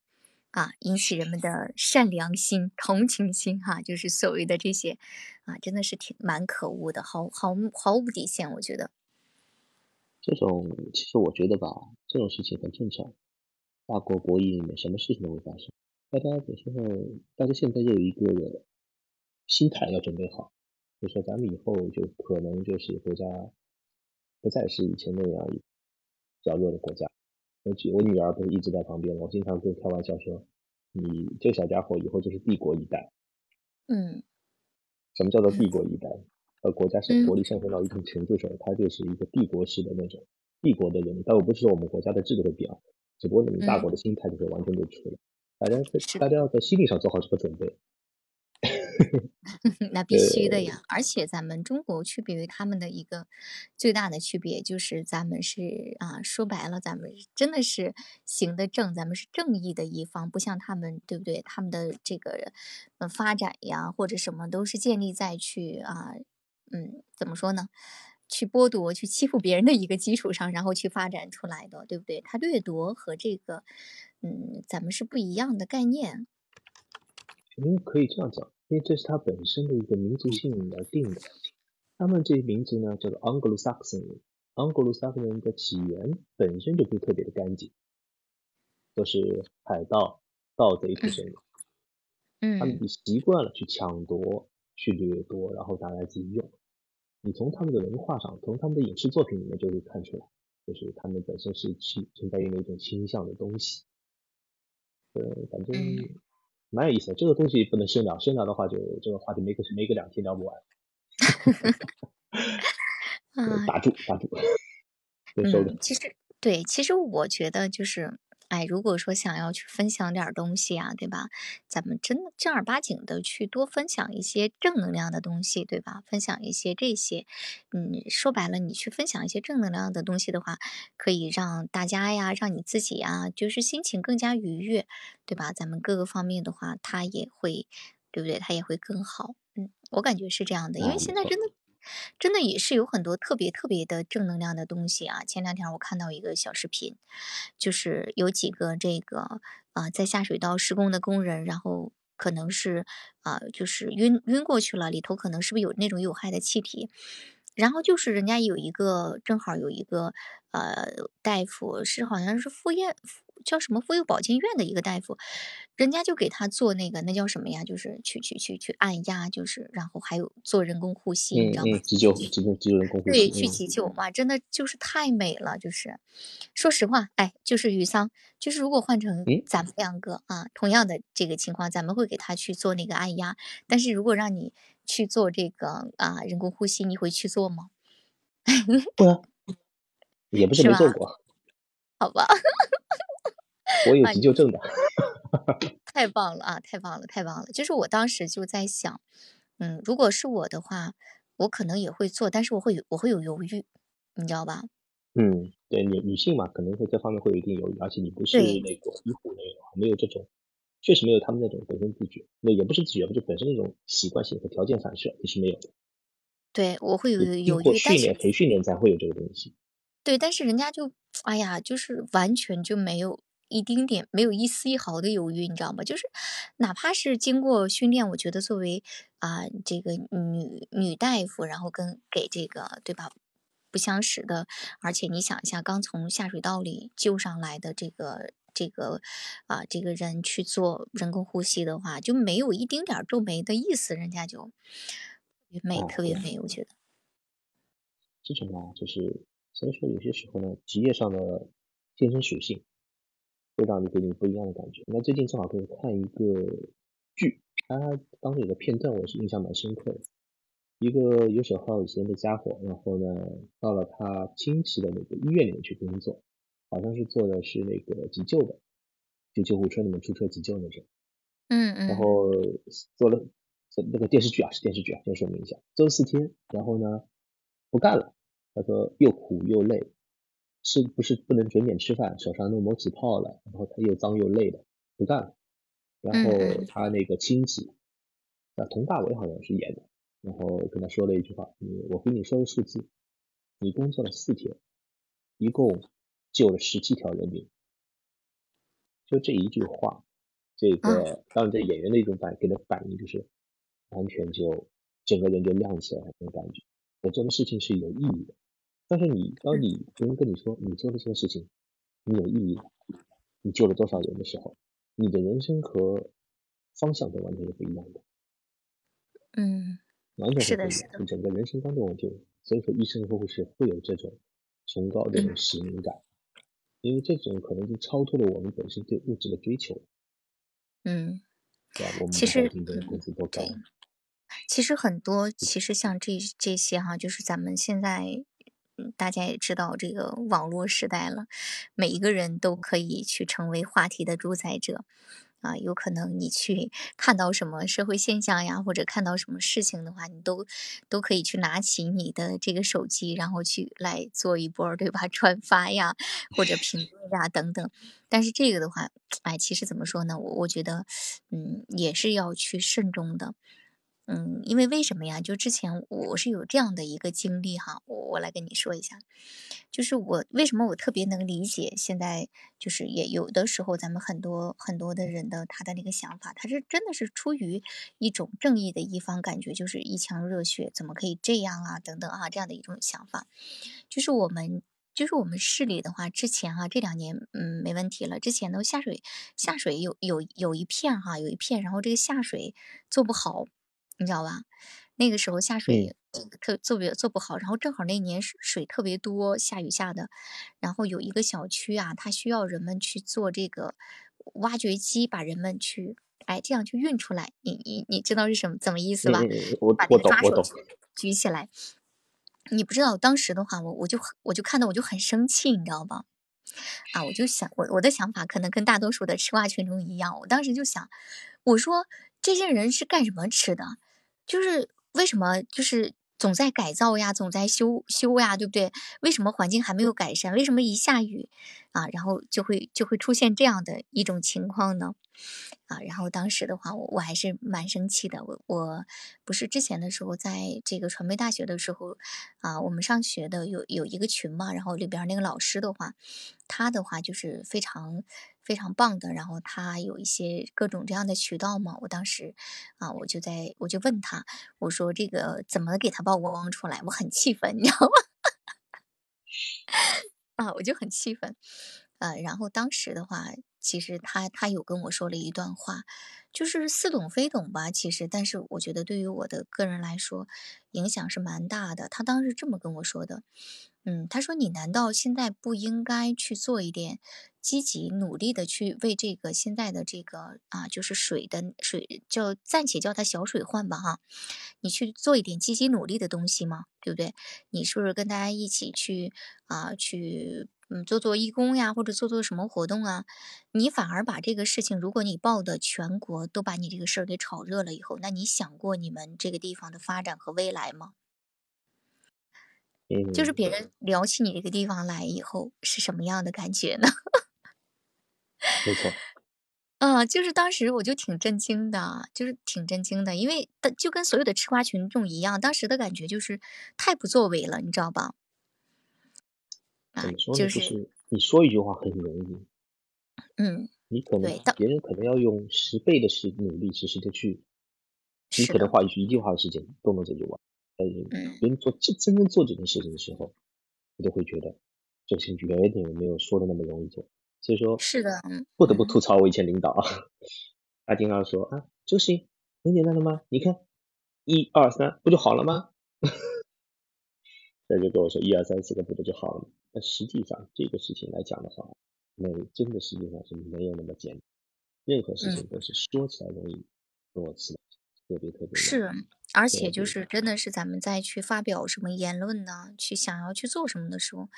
啊，引起人们的善良心、同情心哈，就是所谓的这些啊，真的是挺蛮可恶的，毫毫毫无底线，我觉得。
这种其实我觉得吧，这种事情很正常。大国博弈里面，什么事情都会发生。大家有时候，大家现在就有一个心态要准备好，就说咱们以后就可能就是国家不再是以前那样比较弱的国家。我我女儿不是一直在旁边，我经常跟开玩笑说，你这小家伙以后就是帝国一代。
嗯。
什么叫做帝国一代？呃，国家是国力上升到一定程度时候，它就是一个帝国式的那种帝国的人。但我不是说我们国家的制度会变。只不过你们大国的心态就是完全就出来，大家在大家要在心理上做好这个准备。*laughs*
那必须的呀！而且咱们中国区别于他们的一个最大的区别就是，咱们是啊，说白了，咱们真的是行得正，咱们是正义的一方，不像他们，对不对？他们的这个呃发展呀，或者什么都是建立在去啊，嗯，怎么说呢？去剥夺、去欺负别人的一个基础上，然后去发展出来的，对不对？他掠夺和这个，嗯，咱们是不一样的概念。
嗯，可以这样讲，因为这是他本身的一个民族性而定的。他们这些民族呢，叫做 Anglo-Saxon，Anglo-Saxon 的起源本身就不是特别的干净，都是海盗、盗贼出身的。
嗯，
他们习惯了去抢夺、去掠夺，然后拿来自己用。你从他们的文化上，从他们的影视作品里面就可以看出来，就是他们本身是倾存在于那种倾向的东西。呃，反正蛮有意思的。这个东西不能深聊，深聊的话就这个话题没个没个两天聊不完。*laughs* 打住，打住。*laughs*
嗯，其实对，其实我觉得就是。哎，如果说想要去分享点东西啊，对吧？咱们真的正儿八经的去多分享一些正能量的东西，对吧？分享一些这些，嗯，说白了，你去分享一些正能量的东西的话，可以让大家呀，让你自己呀，就是心情更加愉悦，对吧？咱们各个方面的话，它也会，对不对？它也会更好。嗯，我感觉是这样的，因为现在真的。真的也是有很多特别特别的正能量的东西啊！前两天我看到一个小视频，就是有几个这个啊在下水道施工的工人，然后可能是啊就是晕晕过去了，里头可能是不是有那种有害的气体？然后就是人家有一个正好有一个呃大夫是好像是妇幼叫什么妇幼保健院的一个大夫，人家就给他做那个那叫什么呀？就是去去去去按压，就是然后还有做人工呼吸，你知道吗？
急救急救急救人工呼吸。
对，去急救哇，真的就是太美了。就是说实话，哎，就是雨桑，就是如果换成咱们两个啊，同样的这个情况，咱们会给他去做那个按压。但是如果让你去做这个啊人工呼吸，你会去做吗？*laughs*
不啊，也不是没做过。
好吧。
我有急救证的，
太棒了啊！太棒了，太棒了！就是我当时就在想，嗯，如果是我的话，我可能也会做，但是我会有我会有犹豫，你知道吧？
嗯，对，女女性嘛，可能会这方面会有一定犹豫，而且你不是那个医护人员，没有这种确实没有他们那种本身自觉，那也不是自觉，不就本身那种习惯性和条件反射，你是没有的。
对，我会有
经
犹豫，但是
过训练、培训人才会有这个东西。
对，但是人家就，哎呀，就是完全就没有一丁点，没有一丝一毫的犹豫，你知道吗？就是哪怕是经过训练，我觉得作为啊、这个女女大夫，然后跟给这个对吧不相识的，而且你想一下，刚从下水道里救上来的这个这个啊、这个人去做人工呼吸的话，就没有一丁点儿皱眉的意思，人家就特别美，
哦
特别美，我觉得。
这种啊，就是所以说有些时候呢，职业上的健身属性会让你给你不一样的感觉。那最近正好可以看一个剧，它当时有个片段我是印象蛮深刻的。一个游手好闲的家伙，然后呢，到了他亲戚的那个医院里面去工作，好像是做的是那个急救的，就救护车里面出车急救那种。
嗯嗯
然后做了那个电视剧啊，是电视剧啊，先说明一下，做了四天，然后呢不干了，他说又苦又累，是不是不能准点吃饭，手上都磨起泡了，然后他又脏又累的，不干了。然后他那个亲戚，啊佟大为好像是演的，然后跟他说了一句话，你我给你说个数字，你工作了四天，一共救了十七条人命，就这一句话，这个当然这演员的一种反给的反应就是完全就整个人就亮起来了那种感觉，我做的事情是有意义的。但是你当你别人跟你说你做的这些事情你有意义，你救了多少人的时候，你的人生和方向都完全是不一样的，
嗯，
完全
是的。
你整个人生当中就所以说医生和护士会有这种崇高的这
嗯
种使命感，因为这种可能就超脱了我们本身对物质的追求，
嗯，
对吧？我们
其实其实很多，其实像这这些哈，就是咱们现在，嗯，大家也知道这个网络时代了，每一个人都可以去成为话题的主宰者。啊，有可能你去看到什么社会现象呀，或者看到什么事情的话，你都都可以去拿起你的这个手机，然后去来做一波，对吧？*laughs* 转发呀，或者评论呀等等。但是这个的话，哎，其实怎么说呢？我我觉得，嗯，也是要去慎重的。嗯，因为为什么呀？就之前我是有这样的一个经历哈，我我来跟你说一下，就是我为什么我特别能理解现在，就是也有的时候咱们很多很多的人的他的那个想法，他是真的是出于一种正义的一方，感觉就是一腔热血，怎么可以这样啊？等等啊，这样的一种想法，就是我们。就是我们市里的话，之前哈、这两年嗯没问题了。之前都下水下水有有有一片哈、有一片，然后这个下水做不好，你知道吧？那个时候下
嗯
水特做别做不好，然后正好那年水水特别多，下雨下的，然后有一个小区啊，它需要人们去做这个挖掘机，把人们去哎这样去运出来。你你你知道是什么怎么意思吧？
我我懂我懂，
举起来。你不知道当时的话，我我就我就看到我就很生气，你知道吧？啊，我就想我我的想法可能跟大多数的吃瓜群众一样，我当时就想，我说这些人是干什么吃的？就是为什么就是总在改造呀，总在修修呀，对不对？为什么环境还没有改善？为什么一下雨啊，然后就会就会出现这样的一种情况呢？啊，然后当时的话，我我还是蛮生气的。我我不是之前的时候，在这个传媒大学的时候，啊，我们上学的有有一个群嘛，然后里边那个老师的话，他的话就是非常非常棒的，然后他有一些各种这样的渠道嘛。我当时啊，我就在我就问他，我说这个怎么给他曝光出来？我很气愤，你知道吗？*laughs* 啊，我就很气愤。呃，然后当时的话，其实他他有跟我说了一段话，就是似懂非懂吧，其实，但是我觉得对于我的个人来说，影响是蛮大的。他当时这么跟我说的，嗯，他说你难道现在不应该去做一点积极努力的去为这个现在的这个啊，就是水的水就暂且叫它小水患吧哈，你去做一点积极努力的东西吗？对不对？你是不是跟大家一起去啊去嗯做做义工呀，或者做做什么活动啊？你反而把这个事情，如果你报的全国都把你这个事儿给炒热了以后，那你想过你们这个地方的发展和未来吗？就是
嗯，
别人聊起你这个地方来以后是什么样的感觉呢？*laughs*
没错，
嗯，就是当时我就挺震惊的，就是挺震惊的，因为就跟所有的吃瓜群众一样，当时的感觉就是太不作为了，你知道吧？
怎么说呢？
就
是你说一句话很容易，
嗯，
你可能别人可能要用十倍的时努力，实时的去，你可能花一句一句话的时间都能解决完。但是别人做真真正做这件事情的时候，我都会觉得这事情远点没有说的那么容易做。所以说，
是的，
不得不吐槽我以前领导啊，*laughs* 他经常说啊，这事情很简单的吗？你看，一二三，不就好了吗？他就跟我说一二三四个步骤就好了。但实际上这个事情来讲的话，没真的实际上是没有那么简单。任何事情都是说起来容易，做起来特别特别
是。而且就是真的是咱们在去发表什么言论呢？去想要去做什么的时候，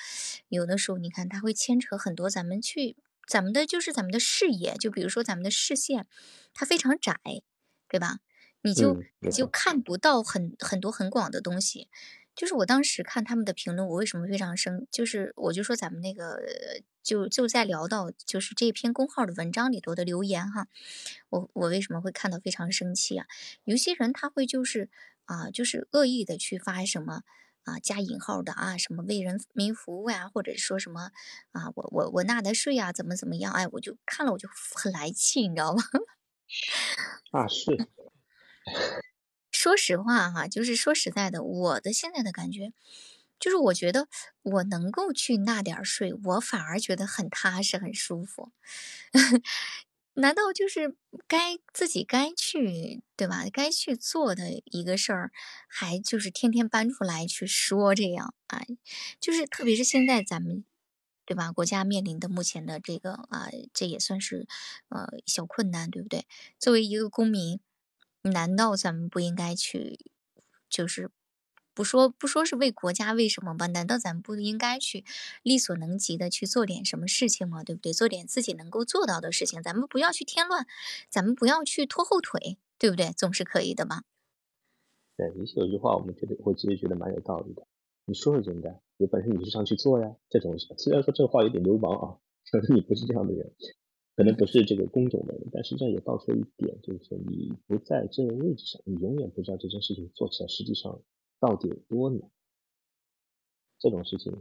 有的时候你看它会牵扯很多，咱们去咱们的就是咱们的视野，就比如说咱们的视线，它非常窄，对吧？你就你就看不到很很多很广的东西。就是我当时看他们的评论，我为什么非常生？就是我就说咱们那个就就在聊到就是这篇公号的文章里头的留言哈，我我为什么会看到非常生气啊？有些人他会就是啊，就是恶意的去发什么啊加引号的啊什么为人民服务呀，或者说什么啊我我我纳的税啊怎么怎么样？哎，我就看了我就很来气，你知道吗？*laughs*
啊是。
说实话哈，就是说实在的，我的现在的感觉，就是我觉得我能够去纳点税，我反而觉得很踏实、很舒服。*laughs* 难道就是该自己该去对吧？该去做的一个事儿，还就是天天搬出来去说这样啊？就是特别是现在咱们对吧？国家面临的目前的这个啊，这也算是呃小困难，对不对？作为一个公民。难道咱们不应该去，就是不说不说是为国家为什么吧？难道咱们不应该去力所能及的去做点什么事情吗？对不对？做点自己能够做到的事情，咱们不要去添乱，咱们不要去拖后腿，对不对？总是可以的吧？
对，其实有句话，我们觉得会其实觉得蛮有道理的。你说是简单，有本事你就上去做呀。这种虽然说这话有点流氓啊，*laughs* 可是你不是这样的人。可能不是这个工种的人，但实际上也道出了一点，就是说你不在这个位置上，你永远不知道这件事情做起来实际上到底有多难。这种事情，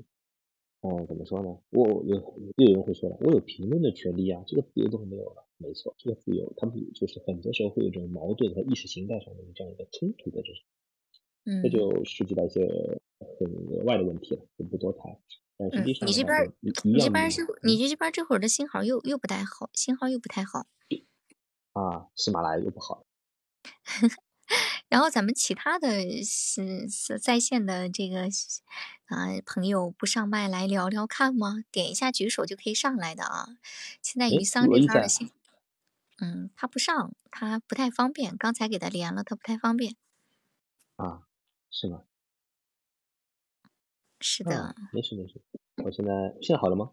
嗯，怎么说呢？我有又有人会说了，我有评论的权利啊，这个自由都没有了。没错，这个自由，他们就是很多时候会有这种矛盾和意识形态上的这样一个冲突的这种，
嗯，
这就涉及到一些很额外的问题了，就不多谈。
嗯，你这边你这边是，你这边这会儿的信号又又不太好，信号又不太好。
啊，喜马拉雅又不好。*laughs*
然后咱们其他的是是在线的这个啊朋友不上麦来聊聊看吗？点一下举手就可以上来的啊。现在于桑这边的信，嗯，他不上，他不太方便。刚才给他连了，他不太方便。
啊，是吗？
是的，
没事没事，我现在现在好了吗？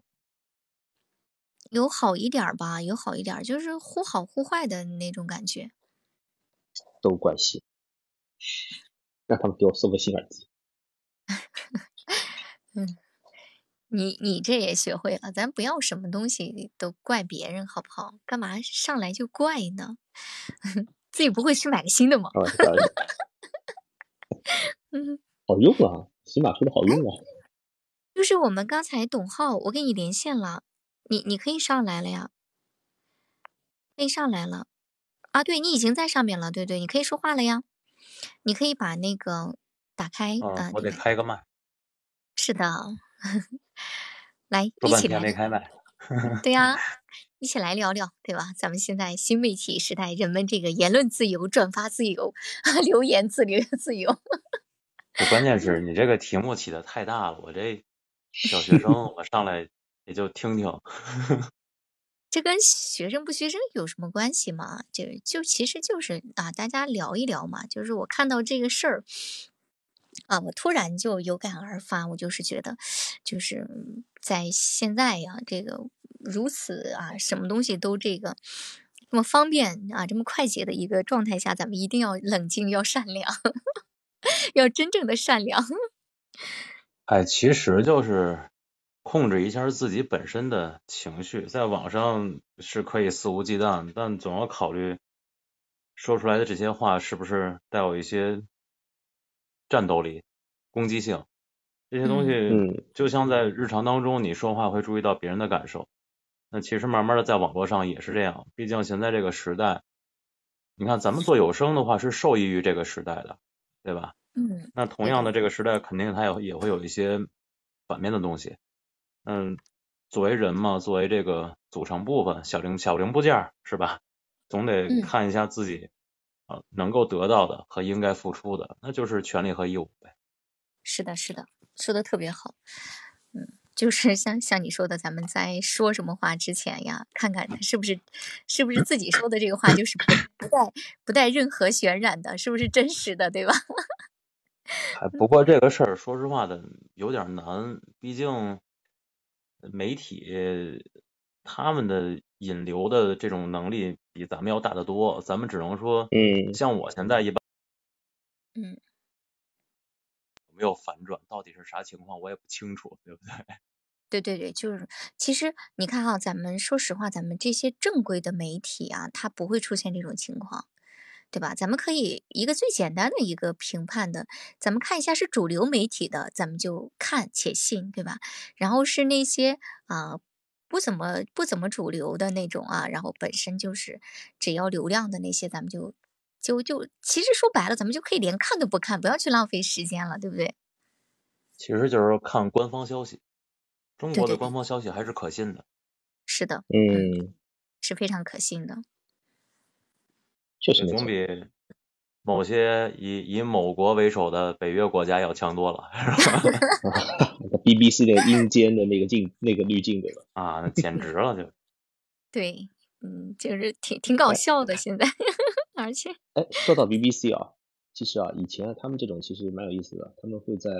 有好一点吧，有好一点，就是忽好忽坏的那种感觉。
都怪系，让他们给我送个新耳机。*laughs*
嗯，你你这也学会了，咱不要什么东西都怪别人，好不好？干嘛上来就怪呢？*laughs* 自己不会去买个新的吗？*laughs*
嗯，好用啊。起码说的好用啊！
就是我们刚才董浩，我给你连线了，你你可以上来了呀，可以上来了啊！对你已经在上面了，对对，你可以说话了呀，你可以把那个打开啊，
我得开个麦。
是的，来一起来。
没开麦。
对呀，*laughs* 一起来聊聊，对吧？咱们现在新媒体时代，人们这个言论自由、转发自由、*laughs* 留言自留自由。
关键是你这个题目起的太大了，我这小学生，*laughs* 我上来也就听听。
这跟学生不学生有什么关系吗？就就其实就是啊，大家聊一聊嘛。就是我看到这个事儿啊，我突然就有感而发，我就是觉得，就是在现在呀，这个如此啊，什么东西都这个这么方便啊，这么快捷的一个状态下，咱们一定要冷静，要善良。*laughs* 要真正的善良。
哎，其实就是控制一下自己本身的情绪，在网上是可以肆无忌惮，但总要考虑说出来的这些话是不是带有一些战斗力、攻击性。这些东西就像在日常当中，你说话会注意到别人的感受。那其实慢慢的在网络上也是这样，毕竟现在这个时代，你看咱们做有声的话是受益于这个时代的，对吧？
嗯。
那同样的这个时代，肯定它也也会有一些反面的东西。嗯，作为人嘛，作为这个组成部分，小零小零部件是吧？总得看一下自己啊能够得到的和应该付出的，那就是权利和义务呗。
是的，是的，说的特别好。嗯，就是像像你说的，咱们在说什么话之前呀，看看他是不是是不是自己说的这个话就是不不带不带任何渲染的，是不是真实的，对吧？
哎不过这个事儿，说实话的有点难，毕竟。媒体他们的引流的这种能力比咱们要大得多，咱们只能说，
嗯，
像我现在一般，
嗯，
没有反转，到底是啥情况我也不清楚，对不对？*laughs*
对对对，就是其实你看哈，咱们说实话，咱们这些正规的媒体啊，它不会出现这种情况。对吧？咱们可以一个最简单的一个评判的，咱们看一下是主流媒体的，咱们就看且信，对吧？然后是那些啊不怎么不怎么主流的那种啊，然后本身就是只要流量的那些，咱们就就就其实说白了，咱们就可以连看都不看，不要去浪费时间了，对不对？
其实就是看官方消息，中国的官方消息还是可信的。
是的，
嗯，
是非常可信的。
确实
总比某些以以某国为首的北约国家要强多了，是吧？*laughs*
BBC 的阴间的那个镜那个滤镜，对吧？
啊，那简直了，就 *laughs*
对，嗯，就是挺挺搞笑的，现在，*laughs* 而且，
哎，说到 BBC 啊，其实啊，以前他们这种其实蛮有意思的，他们会在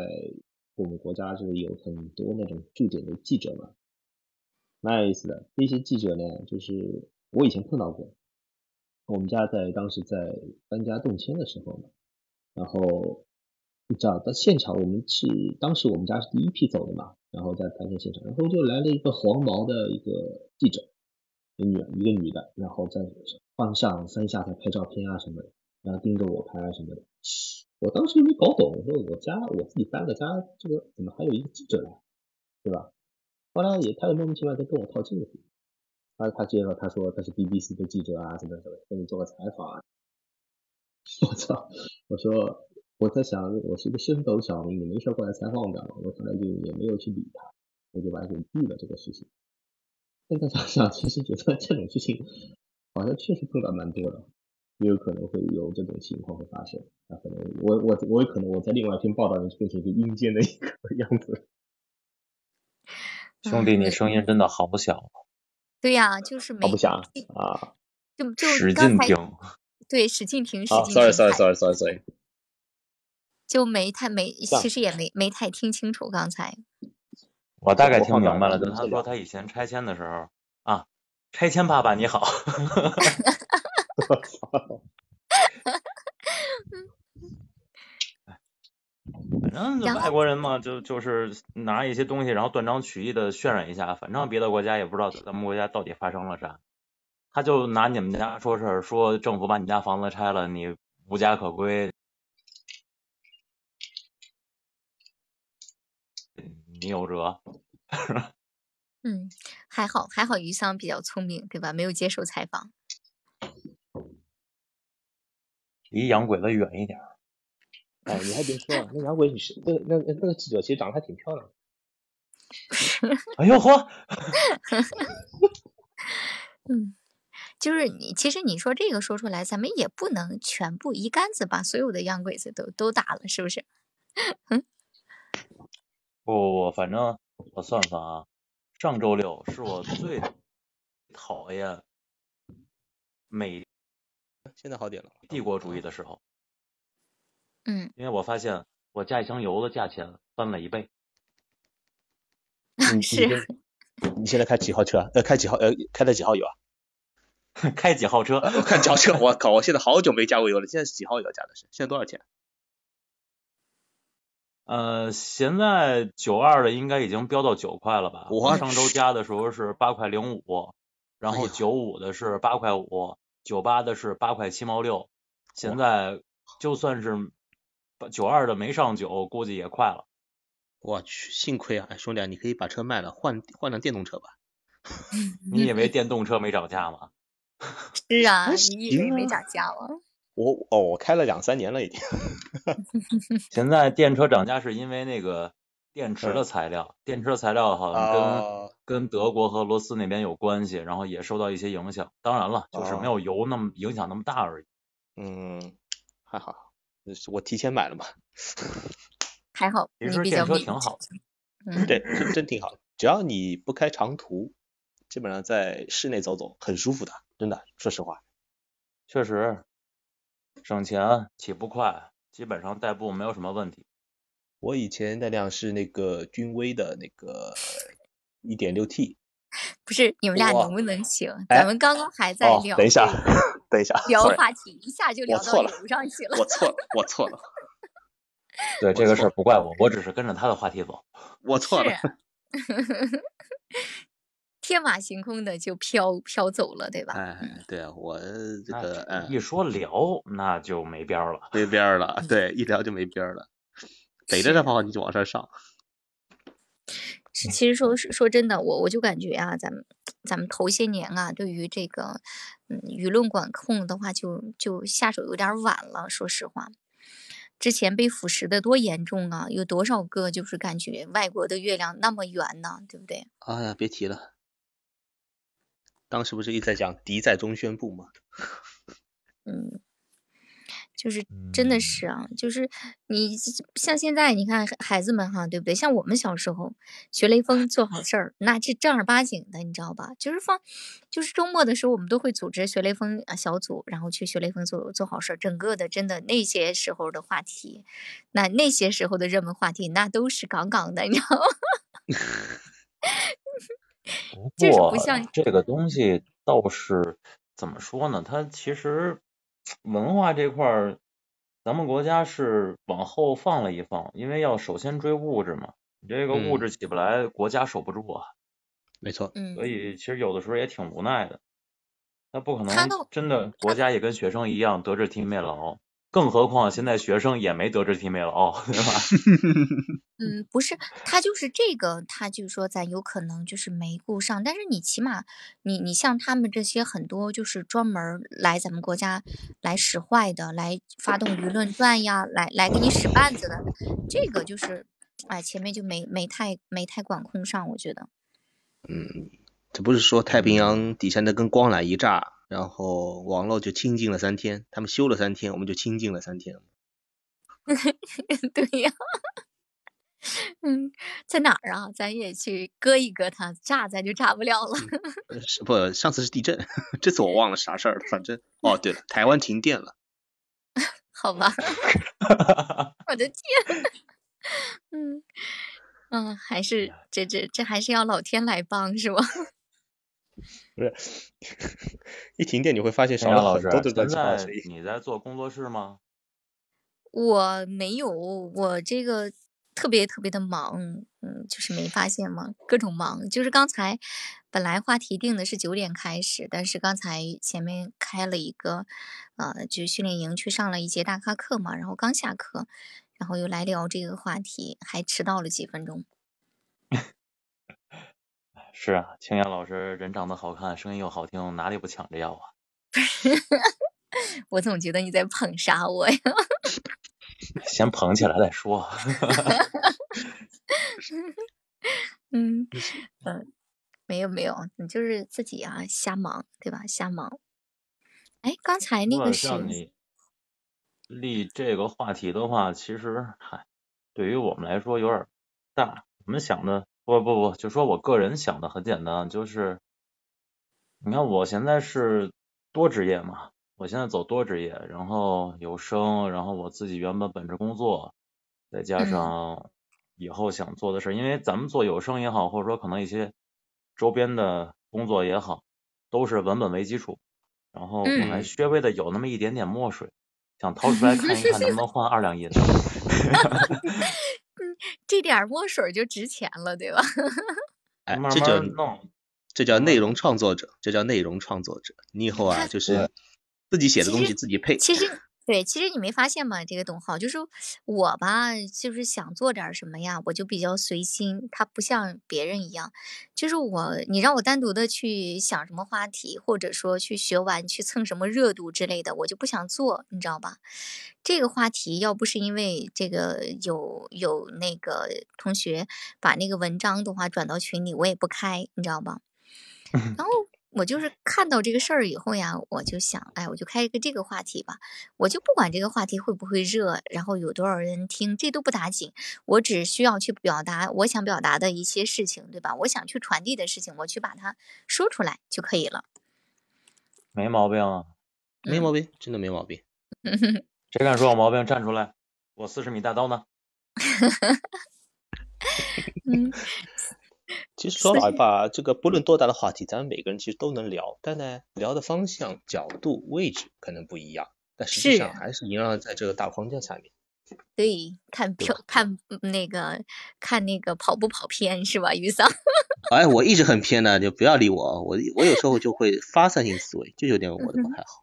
我们国家就是有很多那种驻点的记者嘛，蛮有意思的。那些记者呢，就是我以前碰到过。我们家在当时在搬家动迁的时候嘛，然后你知道在现场我们是当时我们家是第一批走的嘛，然后在搬迁现场，然后就来了一个黄毛的一个记者，一女一个女的，然后在翻上三下在拍照片啊什么的，然后盯着我拍啊什么的，我当时没搞懂，我说我家我自己搬个家，这个怎么还有一个记者呢？对吧？后来也他也莫名其妙就跟我套近乎。他他介绍，他说他是 BBC 的记者啊，什么什么，跟你做个采访。啊。*laughs* 我操！我说我在想，我是一个升斗小民，你没事过来采访我干嘛？我后来就也没有去理他，我就把他给闭了这个事情。现在想想，其实觉得这种事情好像确实碰到蛮多的，也有可能会有这种情况会发生。那可能我我我有可能我在另外一篇报道里变成一个阴间的一个 *laughs* 样子。
兄弟，你声音真的好小。
对呀，就是没
不想啊，
就就
使劲听，
对，使劲听，使劲听。
Sorry，Sorry，Sorry，Sorry，
就没太没，其实也没没太听清楚刚才。
我大概听明白了，就是他说他以前拆迁的时候啊，拆迁爸爸你好。*laughs* *laughs* *laughs* 正外国人嘛，就就是拿一些东西，然后断章取义的渲染一下。反正别的国家也不知道咱们国家到底发生了啥，他就拿你们家说事儿，说政府把你家房子拆了，你无家可归，你有辙。
嗯，还好还好，于桑比较聪明，对吧？没有接受采访，
离洋鬼子远一点。*laughs*
哎，你还别说，那洋鬼女士，那那那个记者其实长得还挺漂亮。*laughs*
哎呦呵！
嗯，就是你，其实你说这个说出来，咱们也不能全部一竿子把所有的洋鬼子都都打了，是不是？
不不不，反正我算算啊，上周六是我最讨厌美，
现在好点了，
帝国主义的时候。
嗯，
因为我发现我加一箱油的价钱翻了一倍。*laughs*
是。
你现在开几号车？呃，开几号？呃，开的几号油啊？*laughs*
开几号车？
开几号车？我靠！我现在好久没加过油了。现在是几号油加的是？现在多少钱？
呃，现在九二的应该已经飙到九块了吧？
我
我上周加的时候是八块零五，然后九五的是八块五，九八的是八块七毛六，现在就算是九二的没上九，估计也快了。
我去，幸亏啊，哎兄弟啊，你可以把车卖了，换换辆电动车吧。*laughs*
你以为电动车没涨价吗？*laughs*
是啊，你以为没涨价吗？
我哦，我开了两三年了已经。*laughs*
现在电车涨价是因为那个电池的材料，电池的材料好像跟、
哦
跟德国和俄罗斯那边有关系，然后也受到一些影响。当然了，就是没有油那么影响那么大而已。
嗯，还好，我提前买了嘛。
还好
其实
你比较明
电车挺好
的。嗯，
对，真真挺好的。只要你不开长途，基本上在室内走走很舒服的，真的，说实话。
确实省钱，起步快，基本上代步没有什么问题。
我以前那辆是那个君威的那个一点六 T。
不是你们俩能不能行？
哎
咱们刚刚还在
哦，
聊、
等一下，等一下，
聊话题，一下就聊到
我错了
油上去了。
我错了，我错了，*laughs*
对这个事儿不怪我，我只是跟着他的话题走。
我错了。
天马行空的就飘飘走了，对吧？
哎，对啊，我这个嗯
一说聊，那就没边儿了。
没边儿了，*laughs* 对，一聊就没边儿了，逮着这话题就往上上。
其实说说真的，我我就感觉啊，咱们咱们头些年啊，对于这个嗯舆论管控的话就，就下手有点晚了。说实话，之前被腐蚀的多严重啊，有多少个就是感觉外国的月亮那么圆呢，对不对？
哎呀，别提了，当时不是一直在讲敌在中宣部吗？*laughs*
嗯，就是真的是啊，就是你像现在你看孩子们哈，对不对？像我们小时候学雷锋做好事儿，那这正儿八经的，你知道吧？就是放，就是周末的时候，我们都会组织学雷锋啊小组，然后去学雷锋做做好事儿。整个的真的那些时候的话题，那那些时候的热门话题，那都是杠杠的，你知道吗？*laughs*
不
就是
过
不像
这个东西倒是怎么说呢？它其实文化这块儿，咱们国家是往后放了一放，因为要首先追物质嘛。你这个物
嗯
质起不来，国家守不住啊。
没错，
嗯
所，以其实有的时候也挺无奈的。那不可能真的国家也跟学生一样德智体美劳，更何况现在学生也没德智体美劳，对吧？*laughs*
嗯，不是，他就是这个，他就是说咱有可能就是没顾上，但是你起码你你像他们这些很多就是专门来咱们国家来使坏的，来发动舆论战呀，来来给你使绊子的，这个就是哎前面就没没太没太管控上，我觉得。
嗯，这不是说太平洋底下那根光缆一炸，然后网络就清静了三天，他们修了三天，我们就清静了三天。*laughs*
对呀，*laughs* 嗯，在哪儿啊？咱也去割一割它，炸咱就炸不了了。*laughs*
呃是不，上次是地震，这次我忘了啥事儿了。反正哦，对了，台湾停电了。
好吧，我的天，嗯嗯，还是这这这还是要老天来帮是吧？
不是，一停电你会发现少
陈阳老师
了很多的，乱
现
七八糟
在
声音。
你在做工作室吗？
我没有，我这个特别特别的忙，嗯，就是没发现嘛，各种忙。就是刚才本来话题定的是九点开始，但是刚才前面开了一个，呃，就训练营去上了一节大咖课嘛，然后刚下课，然后又来聊这个话题，还迟到了几分钟。
是啊，青阳老师人长得好看，声音又好听，哪里不抢着要啊？*laughs*
我总觉得你在捧杀我呀。*laughs*
先捧起来再说。*laughs*
嗯嗯，没有没有，你就是自己啊瞎忙，对吧？瞎忙。哎，刚才那个是
立这个话题的话，其实嗨，对于我们来说有点大。我们想的不不不，就说我个人想的很简单，就是你看我现在是多职业嘛，我现在走多职业，然后有声，然后我自己原本本职工作，再加
嗯
上以后想做的事，因为咱们做有声也好，或者说可能一些周边的工作也好，都是文本为基础。然后我还
嗯
稍微的有那么一点点墨水，想掏出来 *laughs* 看一看能不能换二两银子。*laughs*
这点墨水就值钱了，对吧？*laughs*
哎，这叫
弄。
这叫内容创作者，这叫内容创作者。你以后啊，就是自己写的东西自己配。
其实，对，其实你没发现吗？这个董浩，就是我吧，就是想做点什么呀，我就比较随心。他不像别人一样，就是我，你让我单独的去想什么话题，或者说去学完去蹭什么热度之类的，我就不想做，你知道吧？这个话题要不是因为这个有有那个同学把那个文章的话转到群里，我也不开，你知道吧？*laughs* 然后我就是看到这个事儿以后呀，我就想，哎，我就开一个这个话题吧，我就不管这个话题会不会热，然后有多少人听，这都不打紧，我只需要去表达我想表达的一些事情，对吧？我想去传递的事情，我去把它说出来就可以了。
没毛病啊，
没毛病，真的没毛病。*laughs*
谁敢说我毛病，站出来！我四十米大刀呢。
嗯，*laughs*
其实说老实话，这个不论多大的话题，咱们每个人其实都能聊，但呢，聊的方向、角度、位置可能不一样，但实际上还是萦绕在这个大框架下面。
对，看漂看那个看那个跑不跑偏是吧，于桑？*laughs*
哎，我一直很偏的，就不要理我。我我有时候就会发散性思维，就有点我的不太好。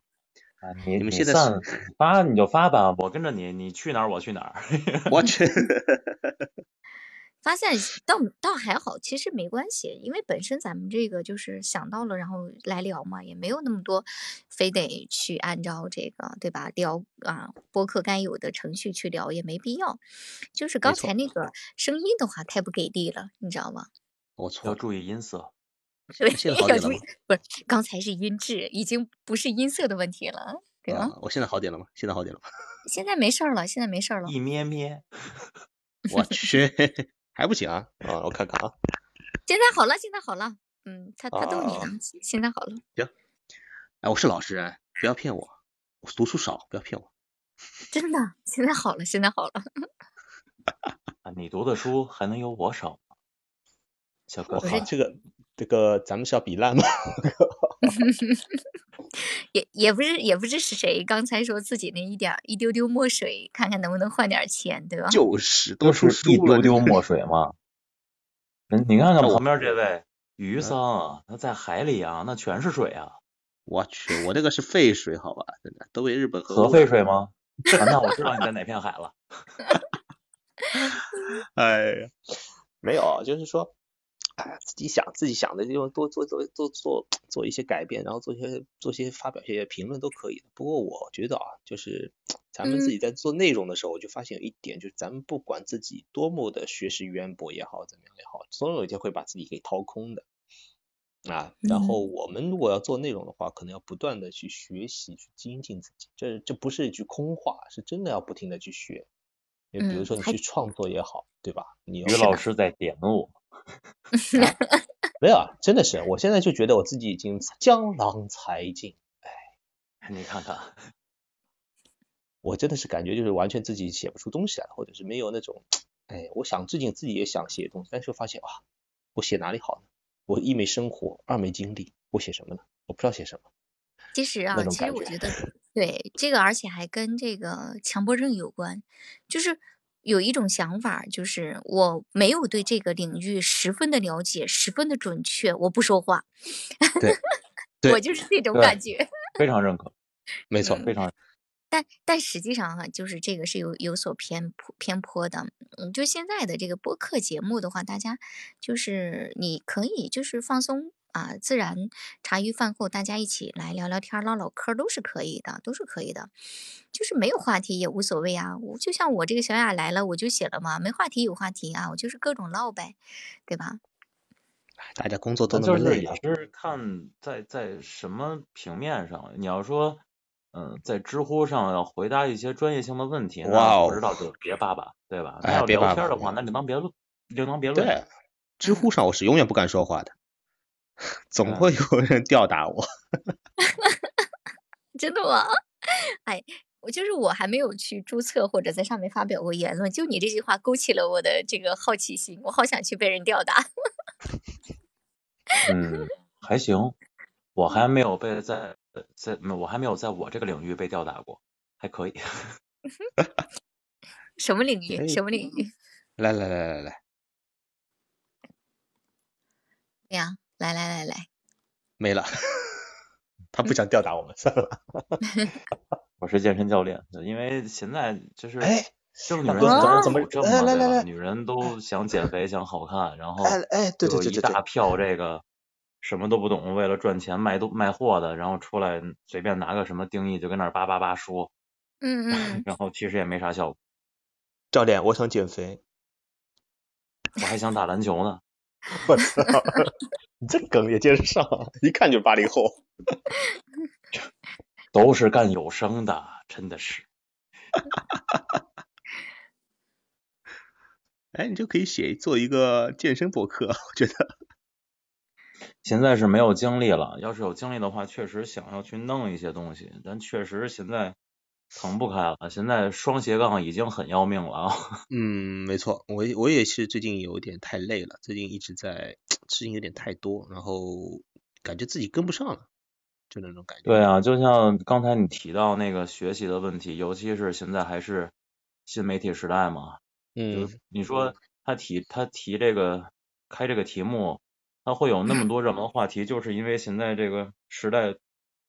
啊，你
你们现在
散发你就发吧，我跟着你，你去哪儿我去哪儿。
我去，*laughs*
发现倒倒还好，其实没关系，因为本身咱们这个就是想到了，然后来聊嘛，也没有那么多，非得去按照这个对吧？聊啊，播客该有的程序去聊也没必要。就是刚才那个声音的话太不给力了，你知道吗？
我错，
要注意音色。
对，
现在好点了吗
要注意，不是刚才是音质，已经不是音色的问题了，对吧？
啊，我现在好点了吗？现在好点了吗？*laughs*
现在没事儿了，现在没事儿了。
一咩咩，*laughs*
我去，还不行啊！啊，我看看啊，
现在好了，现在好了。嗯，他他逗你
啊
呢，现在好了。
行哎，我是老实人，不要骗我，我读书少，不要骗我。
真的，现在好了，现在好了。*laughs*
啊你读的书还能有我少吗？小哥哥
我靠，，这个这个，咱们是要比烂吗？*laughs* *laughs*
也也不是也不知是谁刚才说自己那一点儿一丢丢墨水，看看能不能换点钱，对吧？
就是都
就是一丢丢墨水嘛。嗯，你看看
我
旁边这位余桑，他在海里啊，那全是水啊，
我去，我这个是废水，好吧，真的都被日本
核废水？吗？啊那我知道你在哪片海了。*laughs*
哎呀，没有，啊就是说，哎，自己想自己想的，就多做做做做做一些改变，然后做些做些发表一些评论都可以的。不过我觉得啊，就是咱们自己在做内容的时候，我就发现有一点，就是咱们不管自己多么的学识渊博也好，怎么样也好，总有一天会把自己给掏空的。啊，然后我们如果要做内容的话，可能要不断的去学习，去精进自己。这这不是一句空话，是真的要不停的去学。就比如说你去创作也好，对吧？你
于老师在点我，
没有啊，真的是，我现在就觉得我自己已经江郎才尽，哎
你看看，
我真的是感觉就是完全自己写不出东西来了，或者是没有那种，哎，我想最近自己也想写东西，但是发现哇，我写哪里好呢？我一没生活，二没经历，我写什么呢？我不知道写什么。
其实啊其实我觉得 *laughs* 对这个，而且还跟这个强迫症有关，就是有一种想法，就是我没有对这个领域十分的了解，十分的准确，我不说话。*laughs*
对对
我就是这种感觉。
非常认可，
没错，
嗯
非常
但但实际上哈、就是这个是有有所偏颇偏颇的。嗯，就现在的这个播客节目的话，大家就是你可以就是放松啊，自然茶余饭后大家一起来聊聊天、唠唠嗑都是可以的，都是可以的。就是没有话题也无所谓啊，我就像我这个小雅来了，我就写了嘛，没话题有话题啊，我就是各种唠呗，对吧？
大家工作都
那就是也
那么累了，
是看在在什么平面上。你要说，嗯，在知乎上要回答一些专业性的问题，
哇
那
哦
不知道就别叭叭，对吧？
哎
那要聊天的话，那另当别论，另当别论。
对，知乎上我是永远不敢说话的，*laughs* 总
嗯
会有人吊打我。*laughs*
真的吗？哎，我就是我还没有去注册或者在上面发表过言论，就你这句话勾起了我的这个好奇心，我好想去被人吊打。*laughs*
嗯，还行，我还没有被在在我还没有在我这个领域被吊打过，还可以。
什么领域？
哎
什么领域？
来来来来来，
对呀，来来来来，
没了。他不想吊打我们，算了。*laughs*
我是健身教练，因为现在就是，
哎，
就是女人
怎么怎么
有这么对吧？
哎来来来
女人都想减肥，想好看，然后
哎哎，对对
有一大
对对对，
票这个什么都不懂，为了赚钱卖都卖货的，然后出来随便拿个什么定义就跟那儿叭叭叭说，
嗯嗯，*laughs*
然后其实也没啥效果。
教练，我想减肥。
我还想打篮球呢。*laughs*
我操，你这梗也接着上，一看就是八零后。*laughs*
都是干有声的，真的是。
哎，你就可以写做一个健身博客，我觉得。
现在是没有精力了，要是有精力的话，确实想要去弄一些东西，但确实现在腾不开了。现在双斜杠已经很要命了啊。*laughs*
嗯，没错，我我也是最近有点太累了，最近一直在事情有点太多，然后感觉自己跟不上了，就那种感觉。
对啊，就像刚才你提到那个学习的问题，尤其是现在还是新媒体时代嘛，
嗯
就，你说他提他提这个开这个题目，他会有那么多热门话题，就是因为现在这个时代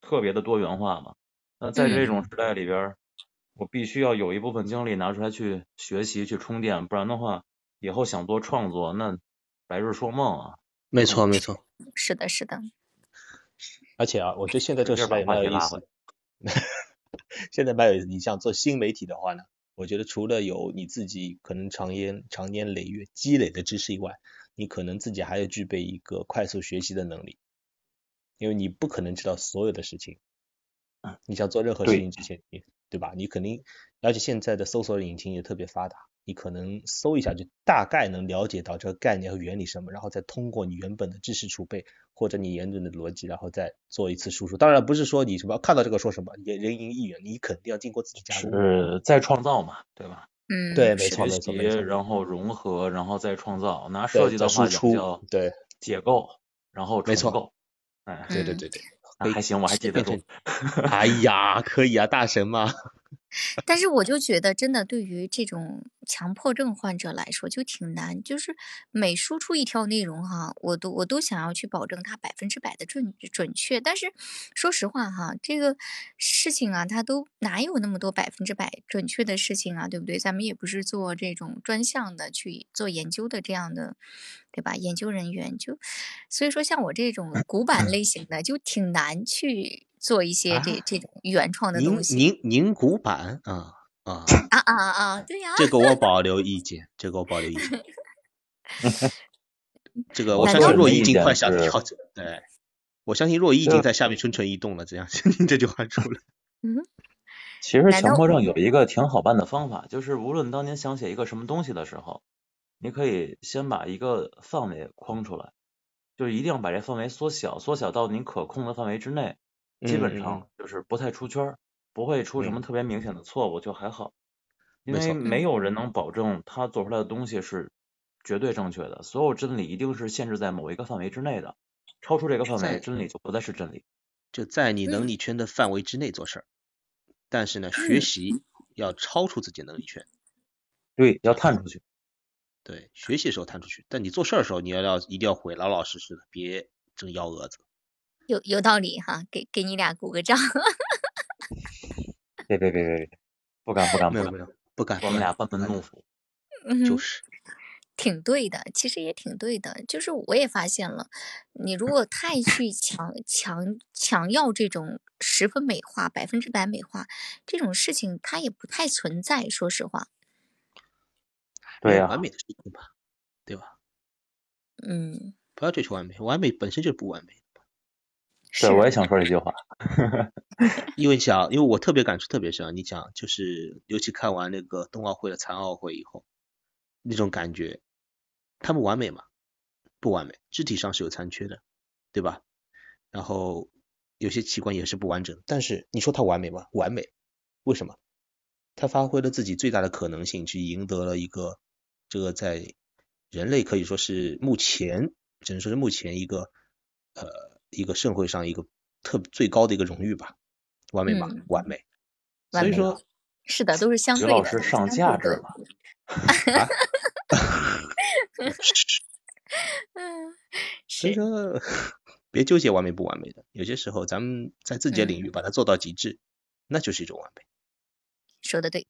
特别的多元化嘛。那在这种时代里边，我必须要有一部分精力拿出来去学习、去充电，不然的话，以后想做创作，那白日说梦啊。
没错没错。
是的，是的，
而且啊，我觉得现在这个时代也蛮有意思。*laughs* 现在蛮有意思，你像做新媒体的话呢，我觉得除了有你自己可能长年长年累月积累的知识以外，你可能自己还要具备一个快速学习的能力，因为你不可能知道所有的事情。你想做任何事情之前，你对吧？你肯定，而且现在的搜索引擎也特别发达，你可能搜一下就大概能了解到这个概念和原理什么，然后再通过你原本的知识储备或者你原本的逻辑，然后再做一次输出。当然不是说你什么看到这个说什么，也人云亦云，你肯定要经过自己加工。
是再创造嘛，对吧？
嗯，
对没错没
学习，
错没错
然后融合，然后再创造。拿
对
设计的话
再输出
讲叫
对
解构，然后
没错
重构。哎，
嗯
对对对对，
还行，我还记得住。*laughs*
哎呀，可以啊，大神嘛。
但是我就觉得，真的对于这种强迫症患者来说就挺难，就是每输出一条内容哈，我都我都想要去保证它百分之百的准准确。但是说实话哈，这个事情啊，它都哪有那么多百分之百准确的事情啊，对不对？咱们也不是做这种专项的去做研究的这样的，对吧？研究人员就，所以说像我这种古板类型的，就挺难去做一些这、
啊
这种原创的
您
东西。
您您古板啊啊，
啊 *laughs* 啊啊！对呀、
这个我保留意见，这个我保留意见。*laughs* 这个我相信若
你的意见
依已经快想
是
调整，对，我相信若依已经在下面蠢蠢欲动了。这样，您这句话出来，*laughs*
嗯，
其实强迫症有一个挺好办的方法，就是无论当您想写一个什么东西的时候，你可以先把一个范围框出来，就是一定要把这范围缩小，缩小到您可控的范围之内，基本上就是不太出圈儿，不会出什么
嗯
特别明显的错误，就还好。因为没有人能保证他做出来的东西是绝对正确的，所有真理一定是限制在某一个范围之内的，超出这个范围，真理就不再是真理。
就在你能力圈的范围之内做事儿，但是呢，学习要超出自己能力圈。
对，要探出去。
对，学习的时候探出去，但你做事儿的时候，你要要一定要会老老实实的，别争幺蛾子。
有有道理哈，给给你俩鼓个掌。*laughs*
别别别别别，不敢不敢不敢
没有没，有，不敢，
我们俩班门
不敢
弄斧。
嗯，
就是。
挺对的，其实也挺对的。就是我也发现了，你如果太去强强强要这种十分美化、百分之百美化这种事情，它也不太存在。说实话，
对呀、
没有完美的事情吧，对吧？
嗯，
不要追求完美，完美本身就是不完美。
是
对，我也想说这句话。
因为想，因为我特别感触特别深啊，你讲就是，尤其看完那个冬奥会的残奥会以后，那种感觉，他们完美吗？不完美，肢体上是有残缺的，对吧？然后有些器官也是不完整，但是你说他完美吗？完美，为什么？他发挥了自己最大的可能性，去赢得了一个这个在人类可以说是目前只能说是目前一个呃一个盛会上一个特最高的一个荣誉吧，完美吧？
嗯
完美。所以说
是的，都是相
于
对的，
老师上价值了。*laughs*
所以
是，
说，别纠结完美不完美的，有些时候咱们在自己的领
嗯，
域把它做到极致，那就是一种完美。
说的对。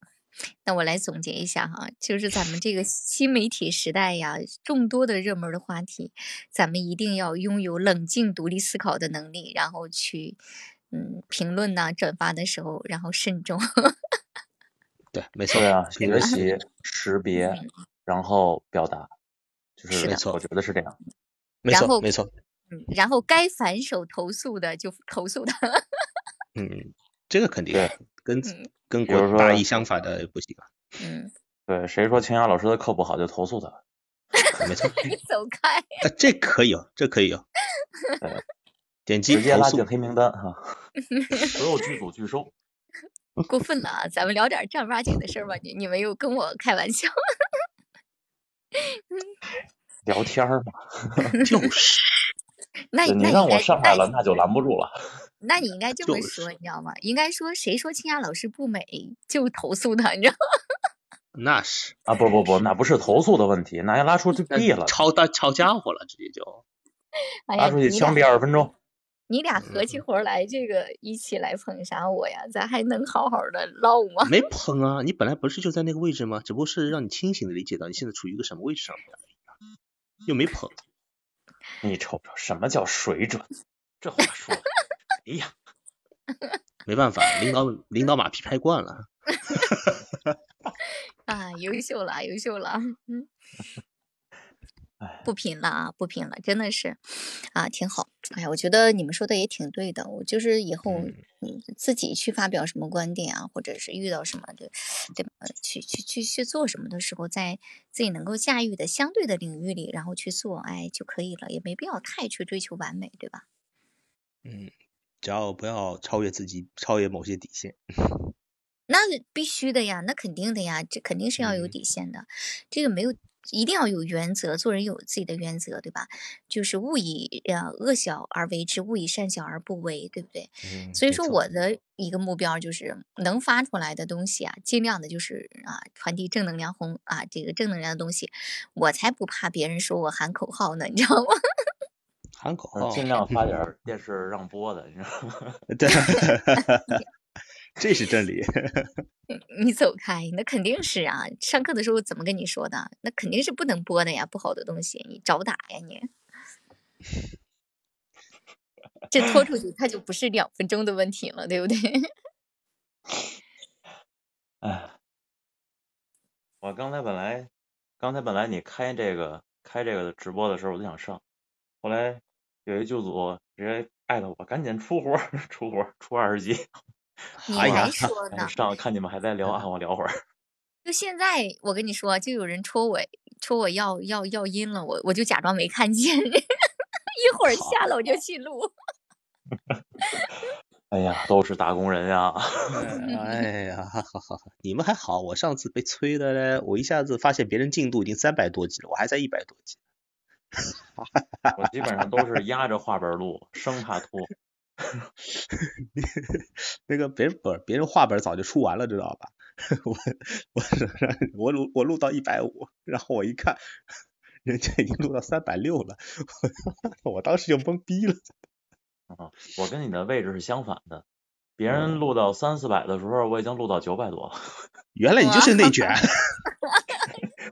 那我来总结一下哈，就是咱们这个 *laughs* 新媒体时代呀，众多的热门的话题，咱们一定要拥有冷静独立思考的能力，然后去嗯评论呐、转发的时候，然后慎重。
对，没 *laughs* 错，
呀啊，学习、识 *laughs* 别，
嗯，
然后表达，就是
没错
我觉得是这样。
没错，
然后
没错。
嗯，然后该反手投诉的就投诉他。
嗯，这个肯定，跟
嗯
跟
比如说
国大一相反的不行啊。
嗯，
对，谁说清雅老师的课不好就投诉他。*laughs*
没错，*laughs*
你走开。
啊，这可以哦，这可以哦。
对，
点击投诉
直接拉进，黑名单哈，*laughs* 所有剧组拒收。
过分了啊！咱们聊点正儿八经的事儿吧。你你们又跟我开玩笑。
聊天儿嘛，
就是
那
对你让我上来了，那就拦不住了。
那你应该这么
就是
说，你知道吗？应该说谁说清雅老师不美就投诉他，你知道吗？*laughs*
那是
啊，不不不，那不是投诉的问题，那要拉出去毙了，
抄大抄家伙了，直接就 *laughs*
哎，
拉出去枪毙
俩
二十分钟。
你俩合起伙来，这个一起来捧杀我呀？咱还能好好的唠吗？
没 *laughs* 捧啊！你本来不是就在那个位置吗？只不过是让你清醒的理解到你现在处于一个什么位置上面而已啊，又没捧。
你瞅瞅，什么叫水准？这话说的，哎呀，*laughs*
没办法，领导领导马屁拍惯了。*laughs*
啊，优秀了，优秀了，嗯，*laughs*
哎，
不拼了啊，不拼了，真的是，啊，挺好。哎呀，我觉得你们说的也挺对的。我就是以后自己去发表什么观点啊，或者是遇到什么的，对吧？去去去去做什么的时候，在自己能够驾驭的相对的领域里，然后去做，哎就可以了，也没必要太去追求完美，对吧？
嗯，只要不要超越自己，超越某些底线。*laughs*
那必须的呀，那肯定的呀，这肯定是要有
嗯
底线的，这个没有一定要有原则，做人有自己的原则，对吧？就是勿以呃恶小而为之，勿以善小而不为，对不对？
嗯，
所以说。我的一个目标就是能发出来的东西啊，尽量的就是啊传递正能量红啊这个正能量的东西，我才不怕别人说我喊口号呢，你知道吗？
喊口号，
呃尽量发点电视让播的，你知道吗？*laughs*
对，*laughs* 这是真理。*laughs*
你走开，那肯定是啊。上课的时候怎么跟你说的？那肯定是不能播的呀，不好的东西，你找打呀你。这拖出去，它就不是两分钟的问题了，对不对？
哎，我刚才本来，刚才本来你开这个开这个直播的时候，我就想上，后来有一剧组直接艾特我，赶紧出活儿，*laughs* 出活儿，出二十集。*laughs*
你
哎呀
还 *laughs* 说
哎
呢？
上看你们还在聊，啊，我聊会儿。
就现在，我跟你说，就有人戳我，戳我要要要音了，我我就假装没看见，一会儿下了我就去录。
哎呀，都是打工人呀。
哎呀，你们还好，我上次被催的嘞，我一下子发现别人进度已经三百多集了，我还在一百多集。
我基本上都是压着画本录，生怕拖。*laughs*
那个别人不是别人画本早就出完了，知道吧？*laughs* 我我 *laughs* 我录我录到一百五，然后我一看，人家已经录到三百六了，我我当时就懵逼了。
啊，我跟你的位置是相反的，别人录到三四百的时候，我已经录到九百多了，
原来你就是内卷，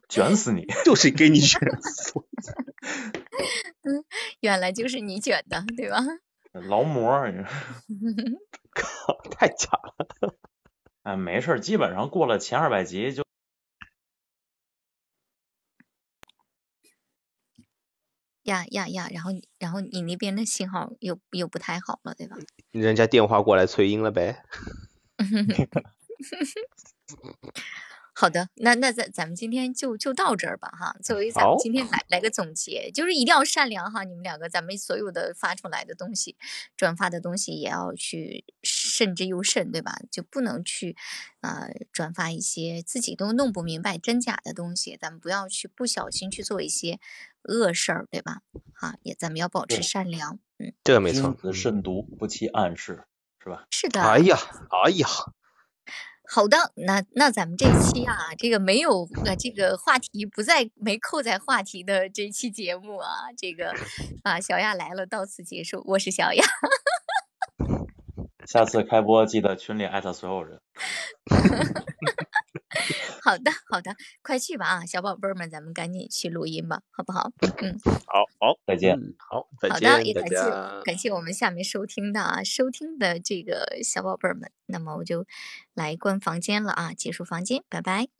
卷死你！
就是给你卷死。*laughs*
原来就是你卷的，对吧？
劳模，你说 *laughs*
靠，太假了。
哎，没事儿，基本上过了前二百集就
呀呀呀，然后你然后你那边的信号又又不太好了，对吧？*laughs*
人家电话过来催音了呗。
好的，那那咱咱们今天就就到这儿吧哈。作为咱们今天来来个总结，就是一定要善良哈，你们两个，咱们所有的发出来的东西，转发的东西也要去慎之又慎，对吧？就不能去呃转发一些自己都弄不明白真假的东西，咱们不要去不小心去做一些恶事儿，对吧？哈，也咱们要保持善良，嗯，
这个没
君子慎独，不欺暗室，是吧？
是的。
哎呀，哎呀，
好的，那那咱们这期啊，这个没有呃，这个话题不在没扣在话题的这期节目啊，这个 *laughs* 啊，小亚来了，到此结束。我是小亚。
下次开播记得群里艾特所有人。*laughs* *laughs*
好的，好的，快去吧啊，小宝贝儿们，咱们赶紧去录音吧，好不好？嗯，
好好，
再见。
好，再见好，
的，也感谢感谢我们下面收听的啊，收听的这个小宝贝儿们，那么我就来关房间了啊，结束房间，拜拜。